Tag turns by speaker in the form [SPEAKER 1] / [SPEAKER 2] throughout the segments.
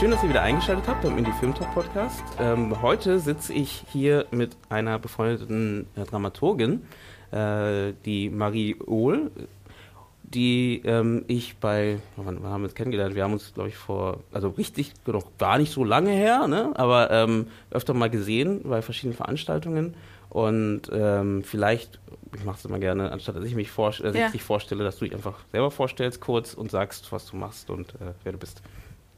[SPEAKER 1] Schön, dass ihr wieder eingeschaltet habt beim Indie Film Talk Podcast. Ähm, heute sitze ich hier mit einer befreundeten äh, Dramaturgin, äh, die Marie Ohl, die ähm, ich bei, wann, wann haben wir uns kennengelernt? Wir haben uns, glaube ich, vor, also richtig, noch gar nicht so lange her, ne? aber ähm, öfter mal gesehen bei verschiedenen Veranstaltungen. Und ähm, vielleicht, ich mache es immer gerne, anstatt dass ich mich vorst dass
[SPEAKER 2] Ja.
[SPEAKER 1] ich dich vorstelle, dass du dich einfach selber vorstellst kurz und sagst, was du machst und äh, wer du bist.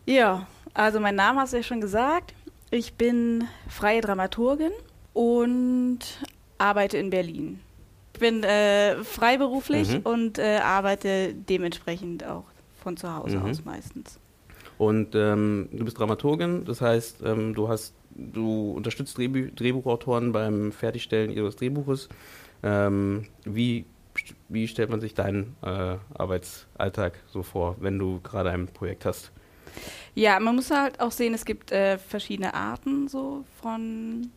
[SPEAKER 2] Ja, also mein Name hast du ja schon gesagt. Ich bin freie Dramaturgin und arbeite in Berlin. Ich bin äh, freiberuflich
[SPEAKER 1] Mhm.
[SPEAKER 2] und äh, arbeite dementsprechend auch von zu Hause
[SPEAKER 1] Mhm.
[SPEAKER 2] aus meistens.
[SPEAKER 1] Und ähm, du bist Dramaturgin, das heißt, ähm, du hast, du unterstützt Drehbü Drehbuchautoren beim Fertigstellen ihres Drehbuches. Ähm, wie, wie stellt man sich deinen äh, Arbeitsalltag so vor, wenn du gerade ein Projekt hast?
[SPEAKER 2] Ja, man muss halt auch sehen, es gibt äh, verschiedene Arten so von,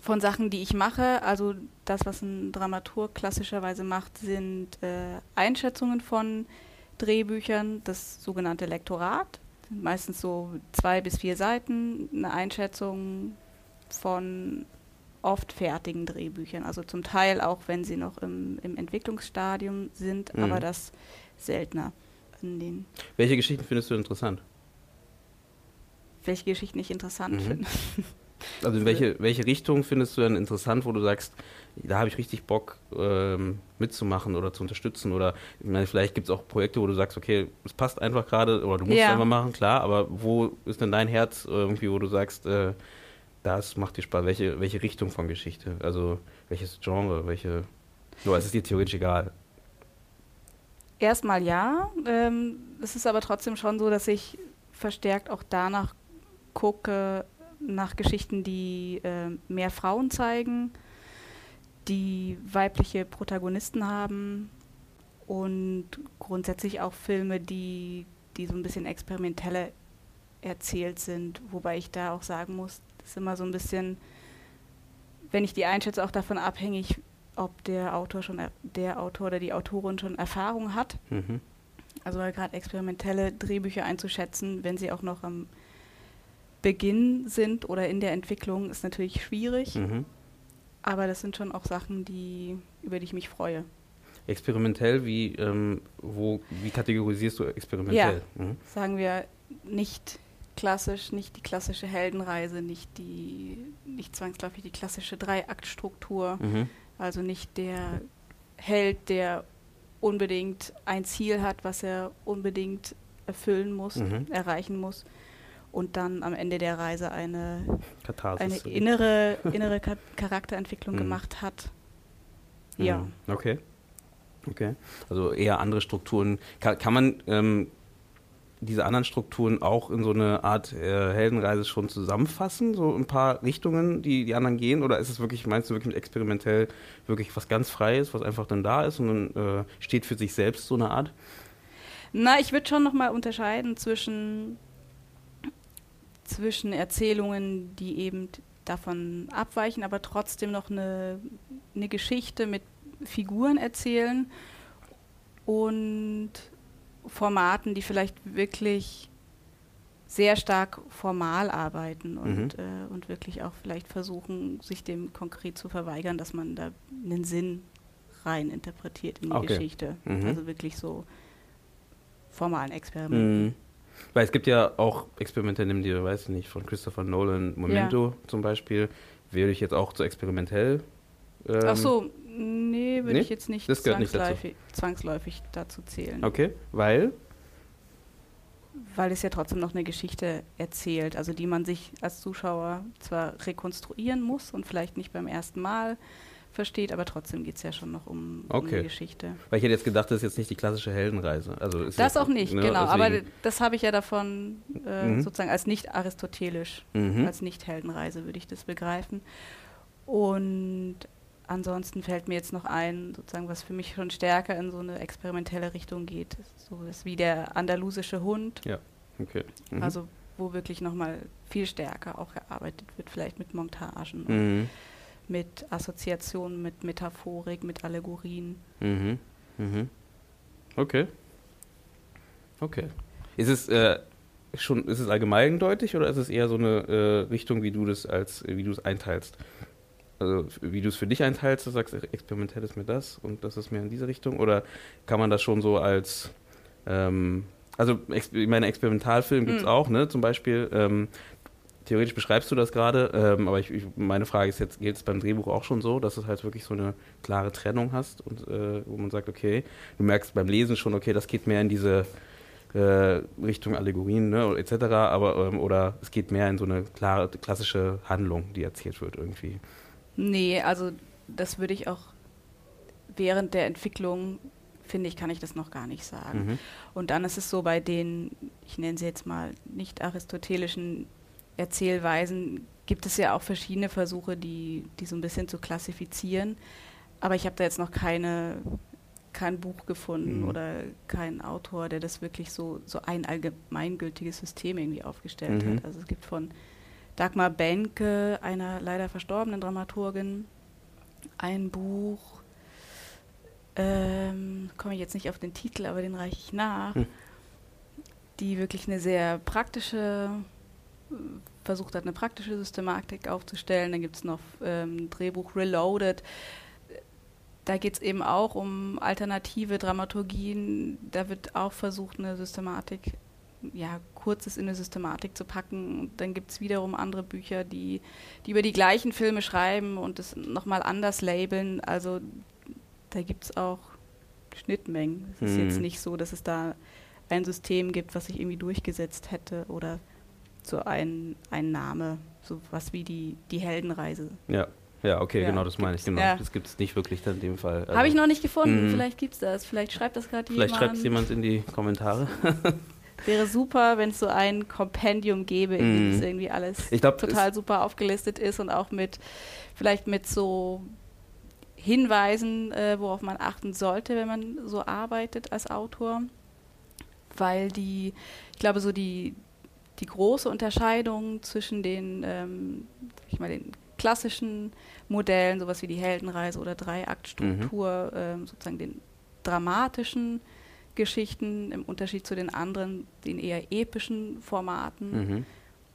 [SPEAKER 2] von Sachen, die ich mache. Also das, was ein Dramaturg klassischerweise macht, sind äh, Einschätzungen von Drehbüchern, das sogenannte Lektorat. Sind meistens so zwei bis vier Seiten, eine Einschätzung von oft fertigen Drehbüchern. Also zum Teil auch, wenn sie noch im, im Entwicklungsstadium sind,
[SPEAKER 1] Mhm.
[SPEAKER 2] aber das seltener. In den,
[SPEAKER 1] Welche Geschichten findest du interessant?
[SPEAKER 2] Welche Geschichten ich interessant
[SPEAKER 1] Mhm.
[SPEAKER 2] finde.
[SPEAKER 1] Also in welche, welche Richtung findest du denn interessant, wo du sagst, da habe ich richtig Bock ähm, mitzumachen oder zu unterstützen? Oder ich meine, vielleicht gibt es auch Projekte, wo du sagst, okay, es passt einfach gerade oder du musst es
[SPEAKER 2] Ja.
[SPEAKER 1] einfach machen, klar, aber wo ist denn dein Herz irgendwie, wo du sagst, äh, das macht dir Spaß? Welche, welche Richtung von Geschichte? Also welches Genre, welche. Nur es ist dir theoretisch egal.
[SPEAKER 2] Erstmal ja. Ähm, es ist aber trotzdem schon so, dass ich verstärkt auch danach gucke, nach Geschichten, die äh, mehr Frauen zeigen, die weibliche Protagonisten haben und grundsätzlich auch Filme, die, die so ein bisschen experimenteller erzählt sind. Wobei ich da auch sagen muss, das ist immer so ein bisschen, wenn ich die einschätze, auch davon abhängig, ob der Autor schon er- der Autor oder die Autorin schon Erfahrung hat.
[SPEAKER 1] Mhm.
[SPEAKER 2] Also gerade experimentelle Drehbücher einzuschätzen, wenn sie auch noch am Beginn sind oder in der Entwicklung, ist natürlich schwierig.
[SPEAKER 1] Mhm.
[SPEAKER 2] Aber das sind schon auch Sachen, die, über die ich mich freue.
[SPEAKER 1] Experimentell, wie, ähm, wo, wie kategorisierst du experimentell? Mhm.
[SPEAKER 2] Sagen wir nicht klassisch, nicht die klassische Heldenreise, nicht die, nicht zwangsläufig die klassische Dreiaktstruktur.
[SPEAKER 1] Mhm.
[SPEAKER 2] Also nicht der Held, der unbedingt ein Ziel hat, was er unbedingt erfüllen muss,
[SPEAKER 1] Mhm.
[SPEAKER 2] erreichen muss und dann am Ende der Reise eine,
[SPEAKER 1] Katharsis.
[SPEAKER 2] eine innere, innere Charakterentwicklung
[SPEAKER 1] Mhm.
[SPEAKER 2] gemacht hat.
[SPEAKER 1] Mhm.
[SPEAKER 2] Ja.
[SPEAKER 1] Okay. Okay. Also eher andere Strukturen. Kann, kann man ähm, diese anderen Strukturen auch in so eine Art äh, Heldenreise schon zusammenfassen? So ein paar Richtungen, die die anderen gehen? Oder ist es wirklich, meinst du wirklich experimentell wirklich was ganz Freies, was einfach dann da ist und dann äh, steht für sich selbst so eine Art?
[SPEAKER 2] Na, ich würde schon nochmal unterscheiden zwischen, zwischen Erzählungen, die eben davon abweichen, aber trotzdem noch eine, eine Geschichte mit Figuren erzählen und Formaten, die vielleicht wirklich sehr stark formal arbeiten und,
[SPEAKER 1] Mhm.
[SPEAKER 2] äh, und wirklich auch vielleicht versuchen, sich dem konkret zu verweigern, dass man da einen Sinn rein interpretiert in die
[SPEAKER 1] Okay.
[SPEAKER 2] Geschichte.
[SPEAKER 1] Mhm.
[SPEAKER 2] Also wirklich so formalen Experimenten.
[SPEAKER 1] Mhm. Weil es gibt ja auch Experimente, nimm dir, weiß ich nicht, von Christopher Nolan, Memento zum Beispiel, würde ich jetzt auch zu experimentell. Ähm,
[SPEAKER 2] Ach so, nee, würde
[SPEAKER 1] nee?
[SPEAKER 2] ich jetzt nicht
[SPEAKER 1] Das gehört nicht dazu.
[SPEAKER 2] zwangsläufig, zwangsläufig dazu zählen.
[SPEAKER 1] Okay, weil?
[SPEAKER 2] Weil es ja trotzdem noch eine Geschichte erzählt, also die man sich als Zuschauer zwar rekonstruieren muss und vielleicht nicht beim ersten Mal, versteht, aber trotzdem geht es ja schon noch um, okay. um die Geschichte.
[SPEAKER 1] Weil ich hätte jetzt gedacht, das ist jetzt nicht die klassische Heldenreise. Also
[SPEAKER 2] das jetzt, auch nicht, ne, genau. Deswegen. Aber das habe ich ja davon äh, mhm. sozusagen als nicht aristotelisch, mhm. als nicht Heldenreise würde ich das begreifen. Und ansonsten fällt mir jetzt noch ein, sozusagen, was für mich schon stärker in so eine experimentelle Richtung geht. So ist wie der andalusische Hund.
[SPEAKER 1] Ja, okay.
[SPEAKER 2] Mhm. Also wo wirklich nochmal viel stärker auch gearbeitet wird, vielleicht mit Montagen,
[SPEAKER 1] mhm.
[SPEAKER 2] Mit Assoziationen, mit Metaphorik, mit Allegorien.
[SPEAKER 1] Mhm. Mhm. Okay. Okay. Ist es äh, schon, ist es allgemeindeutig oder ist es eher so eine äh, Richtung, wie du das als, wie du es einteilst? Also wie du es für dich einteilst, du sagst, experimentell ist mir das und das ist mehr in diese Richtung? Oder kann man das schon so als ähm, also ich meine, Experimentalfilm gibt es mhm. auch, ne? Zum Beispiel, ähm, theoretisch beschreibst du das gerade, ähm, aber ich, ich, meine Frage ist jetzt, geht es beim Drehbuch auch schon so, dass du halt wirklich so eine klare Trennung hast und äh, wo man sagt, okay, du merkst beim Lesen schon, okay, das geht mehr in diese äh, Richtung Allegorien, ne, etc., aber ähm, oder es geht mehr in so eine klare, klassische Handlung, die erzählt wird irgendwie.
[SPEAKER 2] Nee, also das würde ich auch während der Entwicklung finde ich, kann ich das noch gar nicht sagen. Mhm. Und dann ist es so bei den, ich nenne sie jetzt mal nicht aristotelischen Erzählweisen, gibt es ja auch verschiedene Versuche, die, die so ein bisschen zu klassifizieren. Aber ich habe da jetzt noch keine, kein Buch gefunden mhm. oder keinen Autor, der das wirklich so, so ein allgemeingültiges System irgendwie aufgestellt mhm. hat. Also es gibt von Dagmar Benke, einer leider verstorbenen Dramaturgin, ein Buch, ähm, komme ich jetzt nicht auf den Titel, aber den reiche ich nach, hm. die wirklich eine sehr praktische, versucht hat, eine praktische Systematik aufzustellen. Dann gibt es noch ähm, Drehbuch Reloaded. Da geht es eben auch um alternative Dramaturgien. Da wird auch versucht, eine Systematik, ja, kurzes in eine Systematik zu packen. Und dann gibt es wiederum andere Bücher, die, die über die gleichen Filme schreiben und es nochmal anders labeln. Also da gibt es auch Schnittmengen. Es ist jetzt hm. nicht so, dass es da ein System gibt, was sich irgendwie durchgesetzt hätte oder so ein, ein Name, so was wie die, die Heldenreise.
[SPEAKER 1] Ja. Ja, okay, ja, genau, das meine ich. Genau. Ja. Das gibt es nicht wirklich dann in dem Fall.
[SPEAKER 2] Also Habe ich noch nicht gefunden. Mhm. Vielleicht gibt es das. Vielleicht schreibt das gerade
[SPEAKER 1] jemand. Vielleicht schreibt es jemand in die Kommentare.
[SPEAKER 2] Wäre super, wenn es so ein Kompendium gäbe, in dem mhm. irgendwie alles
[SPEAKER 1] glaub,
[SPEAKER 2] total super aufgelistet ist und auch mit, vielleicht mit so Hinweisen, äh, worauf man achten sollte, wenn man so arbeitet als Autor, weil die, ich glaube, so die, die große Unterscheidung zwischen den, ähm, ich mal, den klassischen Modellen, sowas wie die Heldenreise oder Dreiaktstruktur, mhm. ähm, sozusagen den dramatischen Geschichten im Unterschied zu den anderen, den eher epischen Formaten, mhm.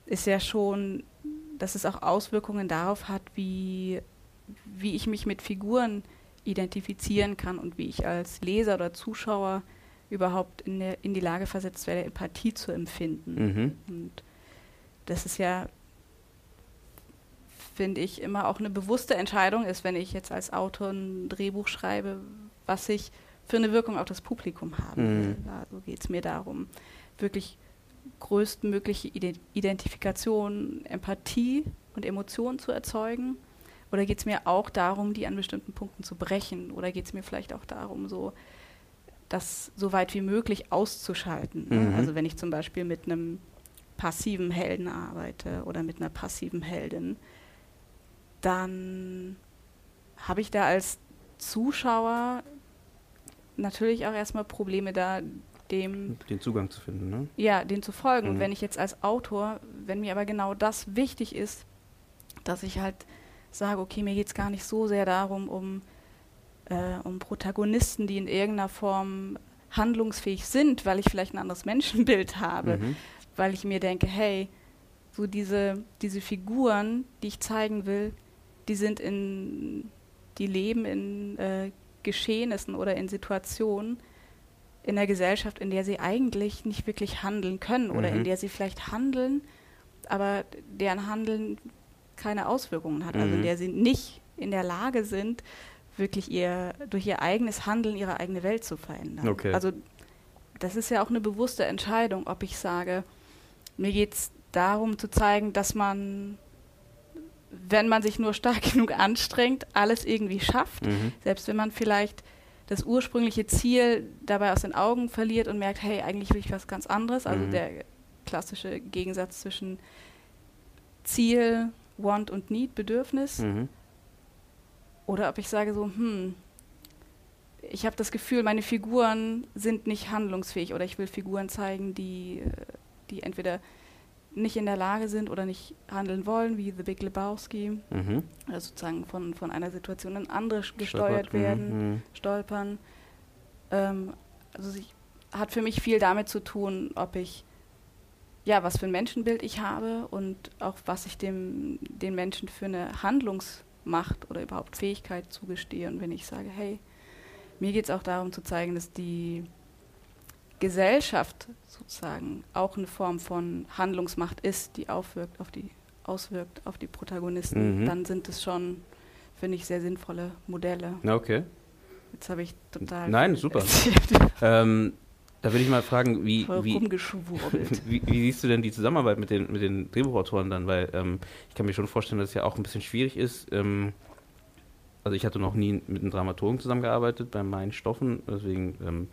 [SPEAKER 2] ist ja schon, dass es auch Auswirkungen darauf hat, wie wie ich mich mit Figuren identifizieren kann und wie ich als Leser oder Zuschauer überhaupt in, der, in die Lage versetzt werde, Empathie zu empfinden.
[SPEAKER 1] Mhm.
[SPEAKER 2] Und das ist ja, finde ich, immer auch eine bewusste Entscheidung ist, wenn ich jetzt als Autor ein Drehbuch schreibe, was ich für eine Wirkung auf das Publikum haben will. Mhm. Also geht es mir darum, wirklich größtmögliche Identifikation, Empathie und Emotionen zu erzeugen oder geht es mir auch darum, die an bestimmten Punkten zu brechen? Oder geht es mir vielleicht auch darum, so das so weit wie möglich auszuschalten? Ne? Mhm. Also wenn ich zum Beispiel mit einem passiven Helden arbeite oder mit einer passiven Heldin, dann habe ich da als Zuschauer natürlich auch erstmal Probleme da, dem
[SPEAKER 1] den Zugang zu finden, ne?
[SPEAKER 2] Ja, den zu folgen. Mhm. Und wenn ich jetzt als Autor, wenn mir aber genau das wichtig ist, dass ich halt sage, okay, mir geht es gar nicht so sehr darum, um, äh, um Protagonisten, die in irgendeiner Form handlungsfähig sind, weil ich vielleicht ein anderes Menschenbild habe, mhm. weil ich mir denke, hey, so diese, diese Figuren, die ich zeigen will, die sind in, die leben in äh, Geschehnissen oder in Situationen in der Gesellschaft, in der sie eigentlich nicht wirklich handeln können oder in mhm. der sie vielleicht handeln, aber deren Handeln keine Auswirkungen hat, also mhm. also in der sie nicht in der Lage sind, wirklich ihr durch ihr eigenes Handeln ihre eigene Welt zu verändern.
[SPEAKER 1] Okay.
[SPEAKER 2] Also das ist ja auch eine bewusste Entscheidung, ob ich sage, mir geht es darum zu zeigen, dass man wenn man sich nur stark genug anstrengt, alles irgendwie schafft.
[SPEAKER 1] Mhm.
[SPEAKER 2] Selbst wenn man vielleicht das ursprüngliche Ziel dabei aus den Augen verliert und merkt, hey, eigentlich will ich was ganz anderes. Also
[SPEAKER 1] Mhm.
[SPEAKER 2] der klassische Gegensatz zwischen Ziel, Want und Need, Bedürfnis.
[SPEAKER 1] Mhm.
[SPEAKER 2] Oder ob ich sage so, hm, ich habe das Gefühl, meine Figuren sind nicht handlungsfähig oder ich will Figuren zeigen, die, äh, die entweder nicht in der Lage sind oder nicht handeln wollen, wie The Big Lebowski,
[SPEAKER 1] Mhm.
[SPEAKER 2] also sozusagen von, von einer Situation in andere sch-
[SPEAKER 1] Stolpert.
[SPEAKER 2] gesteuert werden,
[SPEAKER 1] Mhm.
[SPEAKER 2] stolpern. Ähm, also sich, hat für mich viel damit zu tun, ob ich ja, was für ein Menschenbild ich habe und auch was ich dem, den Menschen für eine Handlungsmacht oder überhaupt Fähigkeit zugestehe. Und wenn ich sage, hey, mir geht es auch darum zu zeigen, dass die Gesellschaft sozusagen auch eine Form von Handlungsmacht ist, die aufwirkt auf die, auswirkt auf die Protagonisten,
[SPEAKER 1] Mhm.
[SPEAKER 2] dann sind es schon, finde ich, sehr sinnvolle Modelle.
[SPEAKER 1] Okay.
[SPEAKER 2] Jetzt habe ich total
[SPEAKER 1] Nein, super. Ähm, da würde ich mal fragen, wie, wie, wie, wie siehst du denn die Zusammenarbeit mit den, mit den Drehbuchautoren dann? Weil ähm, ich kann mir schon vorstellen, dass es ja auch ein bisschen schwierig ist. Ähm, also ich hatte noch nie mit einem Dramaturgen zusammengearbeitet bei meinen Stoffen, deswegen ähm,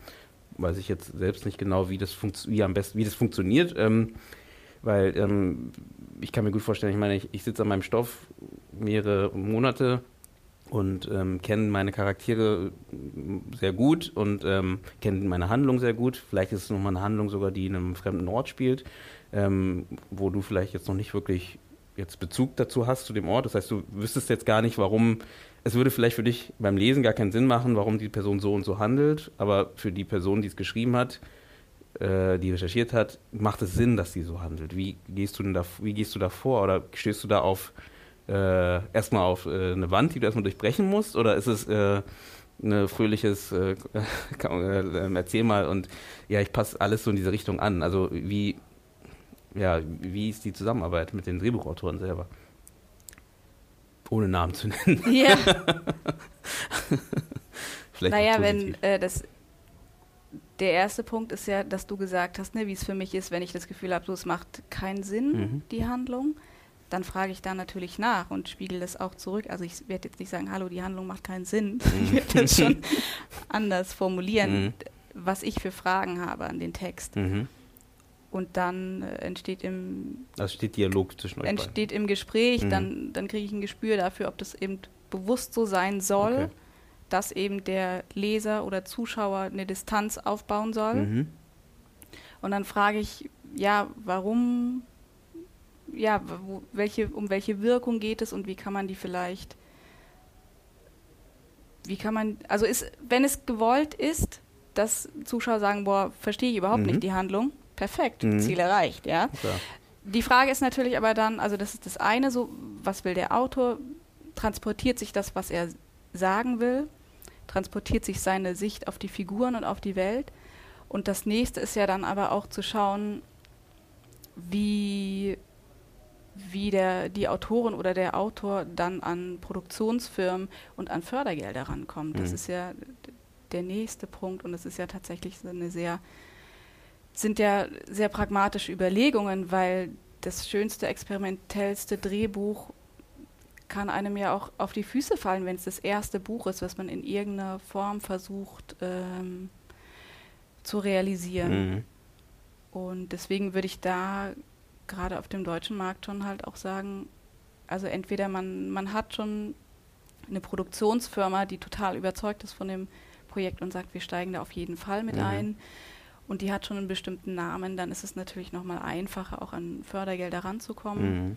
[SPEAKER 1] weiß ich jetzt selbst nicht genau, wie das, wie am besten, wie das funktioniert. Ähm, weil ähm, ich kann mir gut vorstellen, ich meine, ich, ich sitze an meinem Stoff mehrere Monate und ähm, kenne meine Charaktere sehr gut und ähm, kenne meine Handlung sehr gut. Vielleicht ist es nochmal eine Handlung sogar, die in einem fremden Ort spielt, ähm, wo du vielleicht jetzt noch nicht wirklich jetzt Bezug dazu hast zu dem Ort. Das heißt, du wüsstest jetzt gar nicht, warum. Es würde vielleicht für dich beim Lesen gar keinen Sinn machen, warum die Person so und so handelt, aber für die Person, die es geschrieben hat, äh, die recherchiert hat, macht es Sinn, dass sie so handelt. Wie gehst du denn da, wie gehst du da vor? Oder stößt du da auf äh, erstmal auf äh, eine Wand, die du erstmal durchbrechen musst? Oder ist es äh, ein fröhliches äh, äh, Erzähl mal und ja, ich passe alles so in diese Richtung an. Also wie, ja, wie ist die Zusammenarbeit mit den Drehbuchautoren selber? Ohne Namen zu nennen.
[SPEAKER 2] ja.
[SPEAKER 1] Vielleicht
[SPEAKER 2] Naja, wenn äh, das der erste Punkt ist ja, dass du gesagt hast, ne, wie es für mich ist, wenn ich das Gefühl habe, so es macht keinen Sinn,
[SPEAKER 1] Mhm.
[SPEAKER 2] die Handlung, dann frage ich da natürlich nach und spiegel das auch zurück. Also ich werde jetzt nicht sagen, hallo, die Handlung macht keinen Sinn. Ich werde das schon anders formulieren,
[SPEAKER 1] Mhm.
[SPEAKER 2] was ich für Fragen habe an den Text.
[SPEAKER 1] Mhm.
[SPEAKER 2] Und dann äh, entsteht im
[SPEAKER 1] Also steht Dialog zwischen euch beiden.
[SPEAKER 2] entsteht im Gespräch,
[SPEAKER 1] Mhm.
[SPEAKER 2] dann, dann kriege ich ein Gespür dafür, ob das eben bewusst so sein soll,
[SPEAKER 1] Okay.
[SPEAKER 2] dass eben der Leser oder Zuschauer eine Distanz aufbauen soll.
[SPEAKER 1] Mhm.
[SPEAKER 2] Und dann frage ich, ja, warum, ja, wo, welche, um welche Wirkung geht es und wie kann man die vielleicht, wie kann man, also ist, wenn es gewollt ist, dass Zuschauer sagen, boah, verstehe ich überhaupt
[SPEAKER 1] Mhm.
[SPEAKER 2] nicht die Handlung, perfekt,
[SPEAKER 1] Mhm.
[SPEAKER 2] Ziel erreicht, ja.
[SPEAKER 1] Klar.
[SPEAKER 2] Die Frage ist natürlich aber dann, also das ist das eine, so was will der Autor? Transportiert sich das, was er sagen will? Transportiert sich seine Sicht auf die Figuren und auf die Welt? Und das nächste ist ja dann aber auch zu schauen, wie, wie der, die Autorin oder der Autor dann an Produktionsfirmen und an Fördergelder rankommt. Das
[SPEAKER 1] Mhm.
[SPEAKER 2] ist ja der nächste Punkt und es ist ja tatsächlich so eine sehr sind ja sehr pragmatische Überlegungen, weil das schönste, experimentellste Drehbuch kann einem ja auch auf die Füße fallen, wenn es das erste Buch ist, was man in irgendeiner Form versucht ähm, zu realisieren.
[SPEAKER 1] Mhm.
[SPEAKER 2] Und deswegen würde ich da gerade auf dem deutschen Markt schon halt auch sagen, also entweder man, man hat schon eine Produktionsfirma, die total überzeugt ist von dem Projekt und sagt, wir steigen da auf jeden Fall mit
[SPEAKER 1] Mhm.
[SPEAKER 2] ein und die hat schon einen bestimmten Namen, dann ist es natürlich nochmal einfacher, auch an Fördergelder ranzukommen.
[SPEAKER 1] Mhm.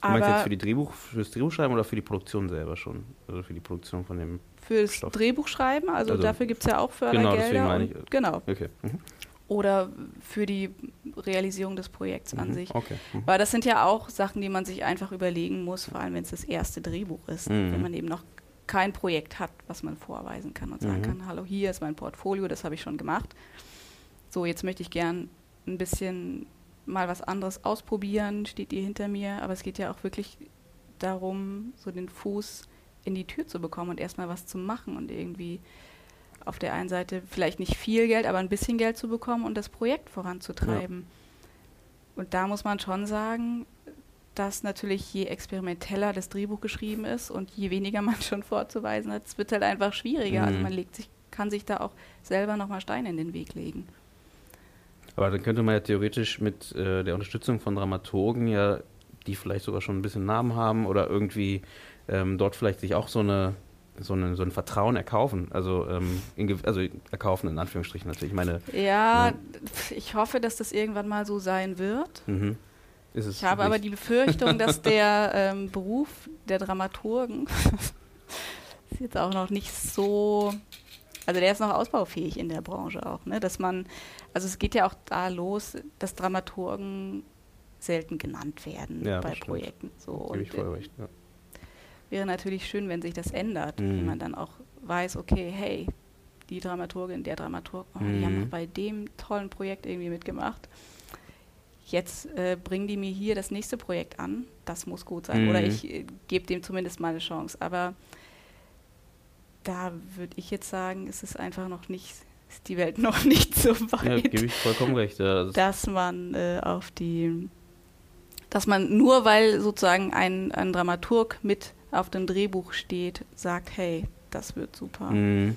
[SPEAKER 1] Du meinst jetzt
[SPEAKER 2] Aber
[SPEAKER 1] für, die Drehbuch, für das Drehbuchschreiben oder für die Produktion selber schon? Also für die Produktion von dem.
[SPEAKER 2] fürs
[SPEAKER 1] Stoff.
[SPEAKER 2] Drehbuchschreiben, also,
[SPEAKER 1] Also-
[SPEAKER 2] dafür gibt es ja auch
[SPEAKER 1] Genau,
[SPEAKER 2] Fördergelder.
[SPEAKER 1] deswegen meine ich-
[SPEAKER 2] und, genau.
[SPEAKER 1] Okay. Mhm.
[SPEAKER 2] Oder für die Realisierung des Projekts an
[SPEAKER 1] Mhm.
[SPEAKER 2] sich.
[SPEAKER 1] Okay. Mhm.
[SPEAKER 2] Weil das sind ja auch Sachen, die man sich einfach überlegen muss, vor allem wenn es das erste Drehbuch ist.
[SPEAKER 1] Mhm.
[SPEAKER 2] Wenn man eben noch kein Projekt hat, was man vorweisen kann und sagen
[SPEAKER 1] Mhm.
[SPEAKER 2] kann, hallo, hier ist mein Portfolio, das habe ich schon gemacht. So, jetzt möchte ich gern ein bisschen mal was anderes ausprobieren, steht ihr hinter mir. Aber es geht ja auch wirklich darum, so den Fuß in die Tür zu bekommen und erstmal was zu machen und irgendwie auf der einen Seite vielleicht nicht viel Geld, aber ein bisschen Geld zu bekommen und das Projekt voranzutreiben. Und da muss man schon sagen, dass natürlich je experimenteller das Drehbuch geschrieben ist und je weniger man schon vorzuweisen hat, es wird halt einfach schwieriger. Also
[SPEAKER 1] Mhm.
[SPEAKER 2] man legt sich, kann sich da auch selber nochmal Steine in den Weg legen.
[SPEAKER 1] Aber dann könnte man ja theoretisch mit äh, der Unterstützung von Dramaturgen ja, die vielleicht sogar schon ein bisschen Namen haben oder irgendwie ähm, dort vielleicht sich auch so eine so, eine, so ein Vertrauen erkaufen. Also, ähm, in, also erkaufen in Anführungsstrichen natürlich. Ich meine,
[SPEAKER 2] Ja,
[SPEAKER 1] Ja.
[SPEAKER 2] ich hoffe, dass das irgendwann mal so sein wird.
[SPEAKER 1] mhm.
[SPEAKER 2] Ich habe aber
[SPEAKER 1] nicht.
[SPEAKER 2] die Befürchtung, dass der ähm, Beruf der Dramaturgen ist jetzt auch noch nicht so, also der ist noch ausbaufähig in der Branche auch, ne? Dass man, also es geht ja auch da los, dass Dramaturgen selten genannt werden
[SPEAKER 1] Ja,
[SPEAKER 2] bei
[SPEAKER 1] das stimmt.
[SPEAKER 2] Projekten. So
[SPEAKER 1] Gebe ich voll
[SPEAKER 2] äh,
[SPEAKER 1] recht. Ja.
[SPEAKER 2] Wäre natürlich schön, wenn sich das ändert,
[SPEAKER 1] Mhm.
[SPEAKER 2] wenn man dann auch weiß, okay, hey, die Dramaturgin, der Dramaturg, oh, die haben
[SPEAKER 1] Mhm.
[SPEAKER 2] bei dem tollen Projekt irgendwie mitgemacht. Jetzt äh, bringen die mir hier das nächste Projekt an, das muss gut sein.
[SPEAKER 1] Mhm.
[SPEAKER 2] Oder ich äh, gebe dem zumindest mal eine Chance. Aber da würde ich jetzt sagen, ist es einfach noch nicht, ist die Welt noch nicht so
[SPEAKER 1] ja,
[SPEAKER 2] weit
[SPEAKER 1] gebe ich vollkommen recht. Ja.
[SPEAKER 2] Dass man äh, auf die, dass man nur weil sozusagen ein, ein Dramaturg mit auf dem Drehbuch steht, sagt, hey, das wird super.
[SPEAKER 1] Mhm.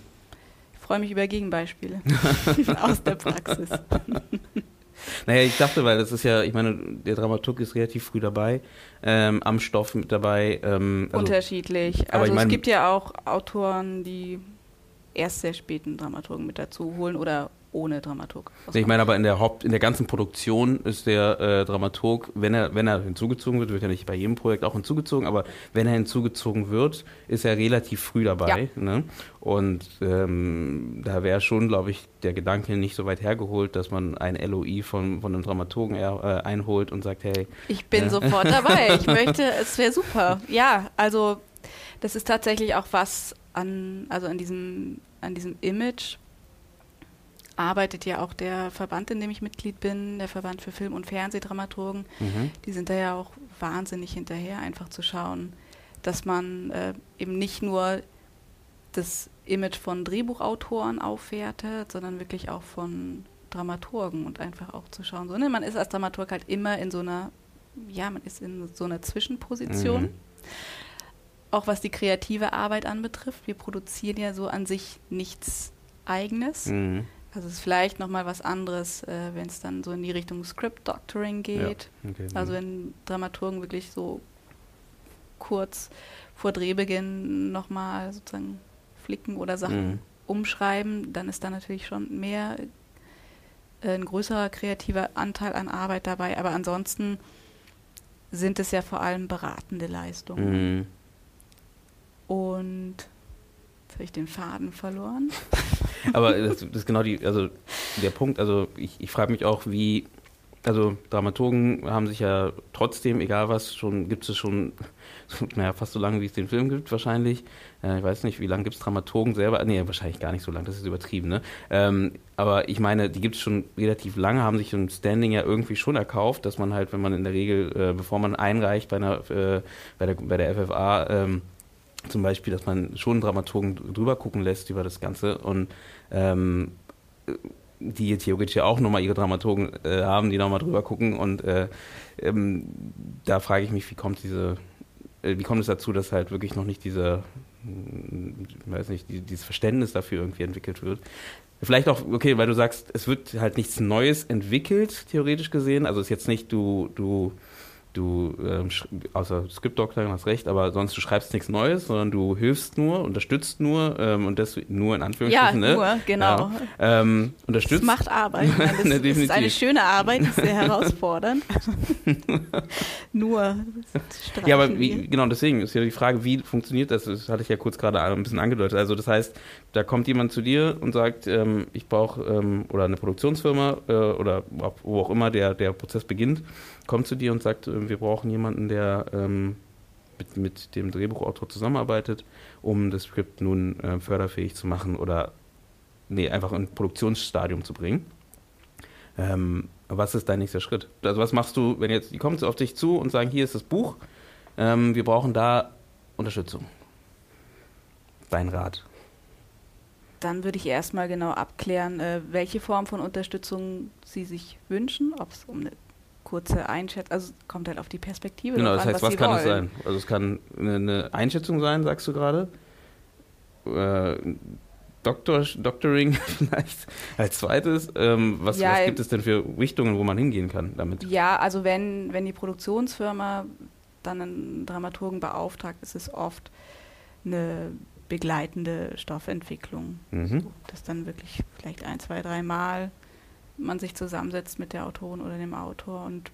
[SPEAKER 2] Ich freue mich über Gegenbeispiele aus der Praxis.
[SPEAKER 1] Naja, ich dachte, weil das ist ja, ich meine, der Dramaturg ist relativ früh dabei, ähm, am Stoff mit dabei. Ähm, also,
[SPEAKER 2] Unterschiedlich.
[SPEAKER 1] aber
[SPEAKER 2] Also
[SPEAKER 1] ich mein-
[SPEAKER 2] es gibt ja auch Autoren, die erst sehr späten Dramaturgen mit dazu holen oder ohne Dramaturg.
[SPEAKER 1] Nee, ich meine aber in der Haupt, in der ganzen Produktion ist der äh, Dramaturg, wenn er, wenn er hinzugezogen wird, wird er nicht bei jedem Projekt auch hinzugezogen, aber wenn er hinzugezogen wird, ist er relativ früh dabei. Ne? Und ähm, da wäre schon, glaube ich, der Gedanke nicht so weit hergeholt, dass man ein LOI von, von einem Dramaturgen er, äh, einholt und sagt, hey,
[SPEAKER 2] Ich bin
[SPEAKER 1] Ja.
[SPEAKER 2] sofort dabei. Ich möchte, es wäre super. Ja, also das ist tatsächlich auch was an, also an diesem, an diesem Image arbeitet ja auch der Verband, in dem ich Mitglied bin, der Verband für Film- und Fernsehdramaturgen.
[SPEAKER 1] mhm,
[SPEAKER 2] Die sind da ja auch wahnsinnig hinterher, einfach zu schauen, dass man äh, eben nicht nur das Image von Drehbuchautoren aufwertet, sondern wirklich auch von Dramaturgen und einfach auch zu schauen. So, ne? Man ist als Dramaturg halt immer in so einer, ja, man ist in so einer Zwischenposition.
[SPEAKER 1] Mhm.
[SPEAKER 2] Auch was die kreative Arbeit anbetrifft. Wir produzieren ja so an sich nichts Eigenes.
[SPEAKER 1] mhm,
[SPEAKER 2] Also es ist vielleicht nochmal was anderes, äh, wenn es dann so in die Richtung Script Doctoring geht.
[SPEAKER 1] okay,
[SPEAKER 2] Also
[SPEAKER 1] mhm.
[SPEAKER 2] wenn Dramaturgen wirklich so kurz vor Drehbeginn nochmal sozusagen flicken oder Sachen
[SPEAKER 1] Mhm.
[SPEAKER 2] umschreiben, dann ist da natürlich schon mehr äh, ein größerer kreativer Anteil an Arbeit dabei. Aber ansonsten sind es ja vor allem beratende Leistungen.
[SPEAKER 1] Mhm.
[SPEAKER 2] Und jetzt habe ich den Faden verloren.
[SPEAKER 1] Aber das, das ist genau die, also der Punkt, also ich, ich frage mich auch, wie, also Dramaturgen haben sich ja trotzdem, egal was, schon, gibt es schon, naja, fast so lange, wie es den Film gibt, wahrscheinlich. Äh, ich weiß nicht, wie lange gibt es Dramaturgen selber? Nee, wahrscheinlich gar nicht so lange, das ist übertrieben, ne? Ähm, aber ich meine, die gibt es schon relativ lange, haben sich ein Standing ja irgendwie schon erkauft, dass man halt, wenn man in der Regel, äh, bevor man einreicht bei einer, äh, bei der, bei der FFA, ähm, zum Beispiel, dass man schon Dramaturgen drüber gucken lässt über das Ganze und ähm, die theoretisch ja auch nochmal ihre Dramaturgen äh, haben, die nochmal drüber gucken und äh, ähm, da frage ich mich, wie kommt diese, äh, wie kommt es dazu, dass halt wirklich noch nicht diese, hm, ich weiß nicht, die, dieses Verständnis dafür irgendwie entwickelt wird. Vielleicht auch, okay, weil du sagst, es wird halt nichts Neues entwickelt, theoretisch gesehen. Also ist jetzt nicht, du, du, du, ähm, außer Script-Doctoring hast recht, aber sonst du schreibst nichts Neues, sondern du hilfst nur, unterstützt nur ähm, und das nur in
[SPEAKER 2] Ja,
[SPEAKER 1] Anführungsstrichen, ne?
[SPEAKER 2] nur, genau.
[SPEAKER 1] Ja, ähm, unterstützt.
[SPEAKER 2] macht Arbeit. Meine, Das
[SPEAKER 1] Ne,
[SPEAKER 2] ist eine schöne Arbeit, die ist sehr herausfordernd. Nur.
[SPEAKER 1] Ja, aber wie, genau, deswegen ist ja die Frage, wie funktioniert das? Das hatte ich ja kurz gerade ein bisschen angedeutet. Also das heißt, da kommt jemand zu dir und sagt, ähm, ich brauche, ähm, oder eine Produktionsfirma äh, oder wo auch immer der, der Prozess beginnt, kommt zu dir und sagt, äh, wir brauchen jemanden, der ähm, mit, mit dem Drehbuchautor zusammenarbeitet, um das Skript nun äh, förderfähig zu machen oder nee, einfach in Produktionsstadium zu bringen. Ähm, was ist dein nächster Schritt? Also was machst du, wenn jetzt, die kommen auf dich zu und sagen, hier ist das Buch, ähm, wir brauchen da Unterstützung. Dein Rat.
[SPEAKER 2] Dann würde ich erstmal genau abklären, äh, welche Form von Unterstützung Sie sich wünschen, ob es um eine kurze Einschätzung, also kommt halt auf die Perspektive.
[SPEAKER 1] Genau, das
[SPEAKER 2] an,
[SPEAKER 1] heißt, was,
[SPEAKER 2] sie
[SPEAKER 1] kann
[SPEAKER 2] wollen.
[SPEAKER 1] es sein? Also es kann eine, Einschätzung sein, sagst du gerade. Äh, Doktor, Doctoring vielleicht als zweites. Ähm, was,
[SPEAKER 2] Ja,
[SPEAKER 1] was gibt es denn für Richtungen, wo man hingehen kann damit?
[SPEAKER 2] Ja, also wenn, wenn die Produktionsfirma dann einen Dramaturgen beauftragt, ist es oft eine begleitende Stoffentwicklung.
[SPEAKER 1] Mhm.
[SPEAKER 2] So, dass dann wirklich vielleicht ein, zwei, drei Mal man sich zusammensetzt mit der Autorin oder dem Autor und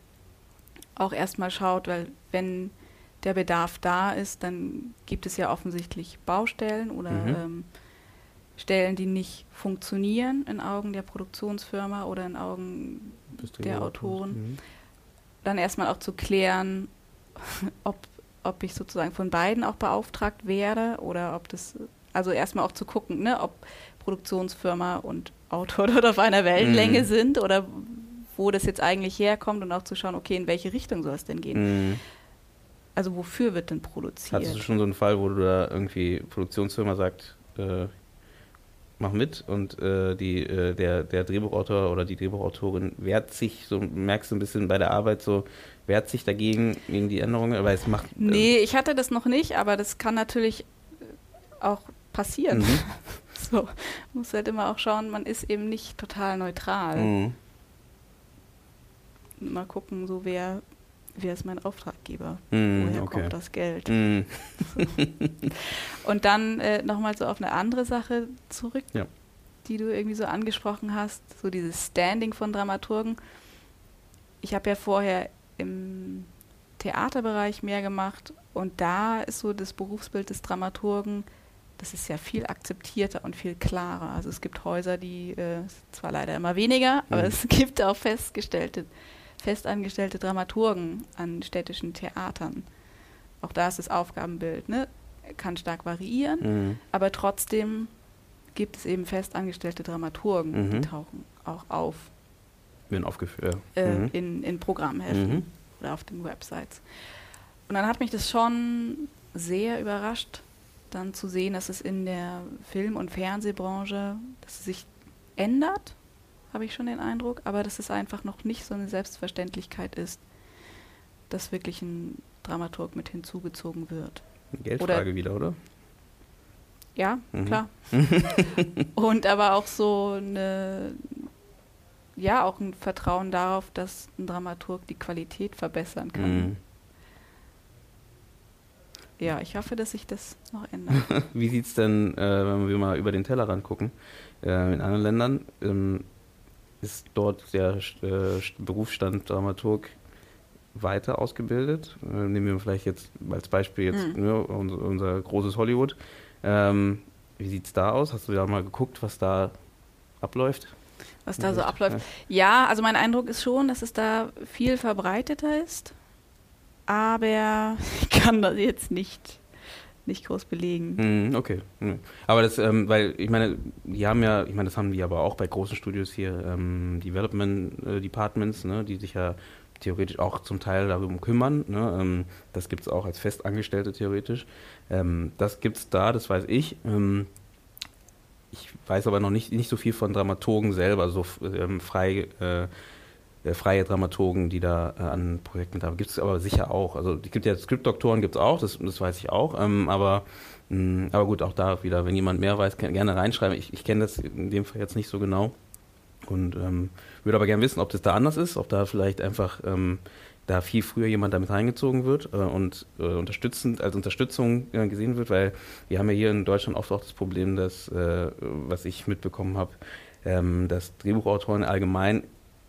[SPEAKER 2] auch erstmal schaut, weil wenn der Bedarf da ist, dann gibt es ja offensichtlich Baustellen oder
[SPEAKER 1] Mhm.
[SPEAKER 2] ähm, Stellen, die nicht funktionieren in Augen der Produktionsfirma oder in Augen der Autoren.
[SPEAKER 1] Mhm.
[SPEAKER 2] dann erstmal auch zu klären, ob, ob ich sozusagen von beiden auch beauftragt werde oder ob das, also erstmal auch zu gucken, ne, ob Produktionsfirma und Autor dort auf einer Wellenlänge
[SPEAKER 1] Mhm.
[SPEAKER 2] sind oder wo das jetzt eigentlich herkommt und auch zu schauen, okay, in welche Richtung soll es denn gehen?
[SPEAKER 1] Mhm.
[SPEAKER 2] Also wofür wird denn produziert?
[SPEAKER 1] Hattest du schon so einen Fall, wo du da irgendwie Produktionsfirma sagt, äh, mach mit und äh, die, äh, der, der Drehbuchautor oder die Drehbuchautorin wehrt sich, so merkst du ein bisschen bei der Arbeit so, wehrt sich dagegen gegen die Änderungen, aber es macht. äh,
[SPEAKER 2] nee, ich hatte das noch nicht, aber das kann natürlich äh, auch passieren.
[SPEAKER 1] Mhm.
[SPEAKER 2] So, muss halt immer auch schauen, man ist eben nicht total neutral.
[SPEAKER 1] Mhm.
[SPEAKER 2] Mal gucken, so wer, wer ist mein Auftraggeber?
[SPEAKER 1] Mhm,
[SPEAKER 2] Woher
[SPEAKER 1] okay.
[SPEAKER 2] kommt das Geld?
[SPEAKER 1] Mhm.
[SPEAKER 2] Und dann äh, nochmal so auf eine andere Sache zurück,
[SPEAKER 1] Ja.
[SPEAKER 2] die du irgendwie so angesprochen hast, so dieses Standing von Dramaturgen. Ich habe ja vorher im Theaterbereich mehr gemacht und da ist so das Berufsbild des Dramaturgen, das ist ja viel akzeptierter und viel klarer. Also es gibt Häuser, die äh, zwar leider immer weniger, aber
[SPEAKER 1] Mhm.
[SPEAKER 2] es gibt auch festgestellte, festangestellte Dramaturgen an städtischen Theatern. Auch da ist das Aufgabenbild, ne? kann stark variieren,
[SPEAKER 1] Mhm.
[SPEAKER 2] aber trotzdem gibt es eben festangestellte Dramaturgen, die
[SPEAKER 1] Mhm.
[SPEAKER 2] tauchen auch auf
[SPEAKER 1] Bin aufgeführt.
[SPEAKER 2] äh,
[SPEAKER 1] Mhm.
[SPEAKER 2] in, in Programmheften
[SPEAKER 1] Mhm.
[SPEAKER 2] oder auf den Websites. Und dann hat mich das schon sehr überrascht, dann zu sehen, dass es in der Film- und Fernsehbranche, dass es sich ändert, habe ich schon den Eindruck, aber dass es einfach noch nicht so eine Selbstverständlichkeit ist, dass wirklich ein Dramaturg mit hinzugezogen wird.
[SPEAKER 1] Geldfrage wieder, oder?
[SPEAKER 2] Ja,
[SPEAKER 1] Mhm.
[SPEAKER 2] klar. und aber auch so eine, ja, auch ein Vertrauen darauf, dass ein Dramaturg die Qualität verbessern kann.
[SPEAKER 1] Mhm.
[SPEAKER 2] Ja, ich hoffe, dass sich das noch ändert.
[SPEAKER 1] Wie sieht es denn, äh, wenn wir mal über den Tellerrand gucken, äh, in anderen Ländern? Ähm, ist dort der äh, Berufsstand Dramaturg weiter ausgebildet? Äh, nehmen wir vielleicht jetzt als Beispiel jetzt
[SPEAKER 2] Mhm.
[SPEAKER 1] ne, unser, unser großes Hollywood. Ähm, wie sieht es da aus? Hast du da mal geguckt, was da abläuft?
[SPEAKER 2] Was da so abläuft. Ja, also mein Eindruck ist schon, dass es da viel verbreiteter ist, aber ich kann das jetzt nicht, nicht groß belegen.
[SPEAKER 1] Mhm, okay. Mhm. Aber das, ähm, weil ich meine, die haben ja, ich meine, das haben die aber auch bei großen Studios hier, ähm, Development äh, Departments, ne, die sich ja theoretisch auch zum Teil darum kümmern. Ne, ähm, das gibt es auch als Festangestellte theoretisch. Ähm, das gibt es da, das weiß ich. Ähm, ich weiß aber noch nicht, nicht so viel von Dramaturgen selber, so ähm, frei, äh, äh, freie Dramaturgen, die da äh, an Projekten da gibt es aber sicher auch. Also es gibt ja Skriptdoktoren gibt es auch, das, das weiß ich auch. Ähm, aber, mh, aber gut, auch da wieder, wenn jemand mehr weiß, kann, gerne reinschreiben. Ich, ich kenne das in dem Fall jetzt nicht so genau. Und ähm, würde aber gerne wissen, ob das da anders ist, ob da vielleicht einfach ähm, da viel früher jemand damit reingezogen wird äh, und äh, unterstützend als Unterstützung äh, gesehen wird, weil wir haben ja hier in Deutschland oft auch das Problem, dass, äh, was ich mitbekommen habe, ähm, dass Drehbuchautoren allgemein,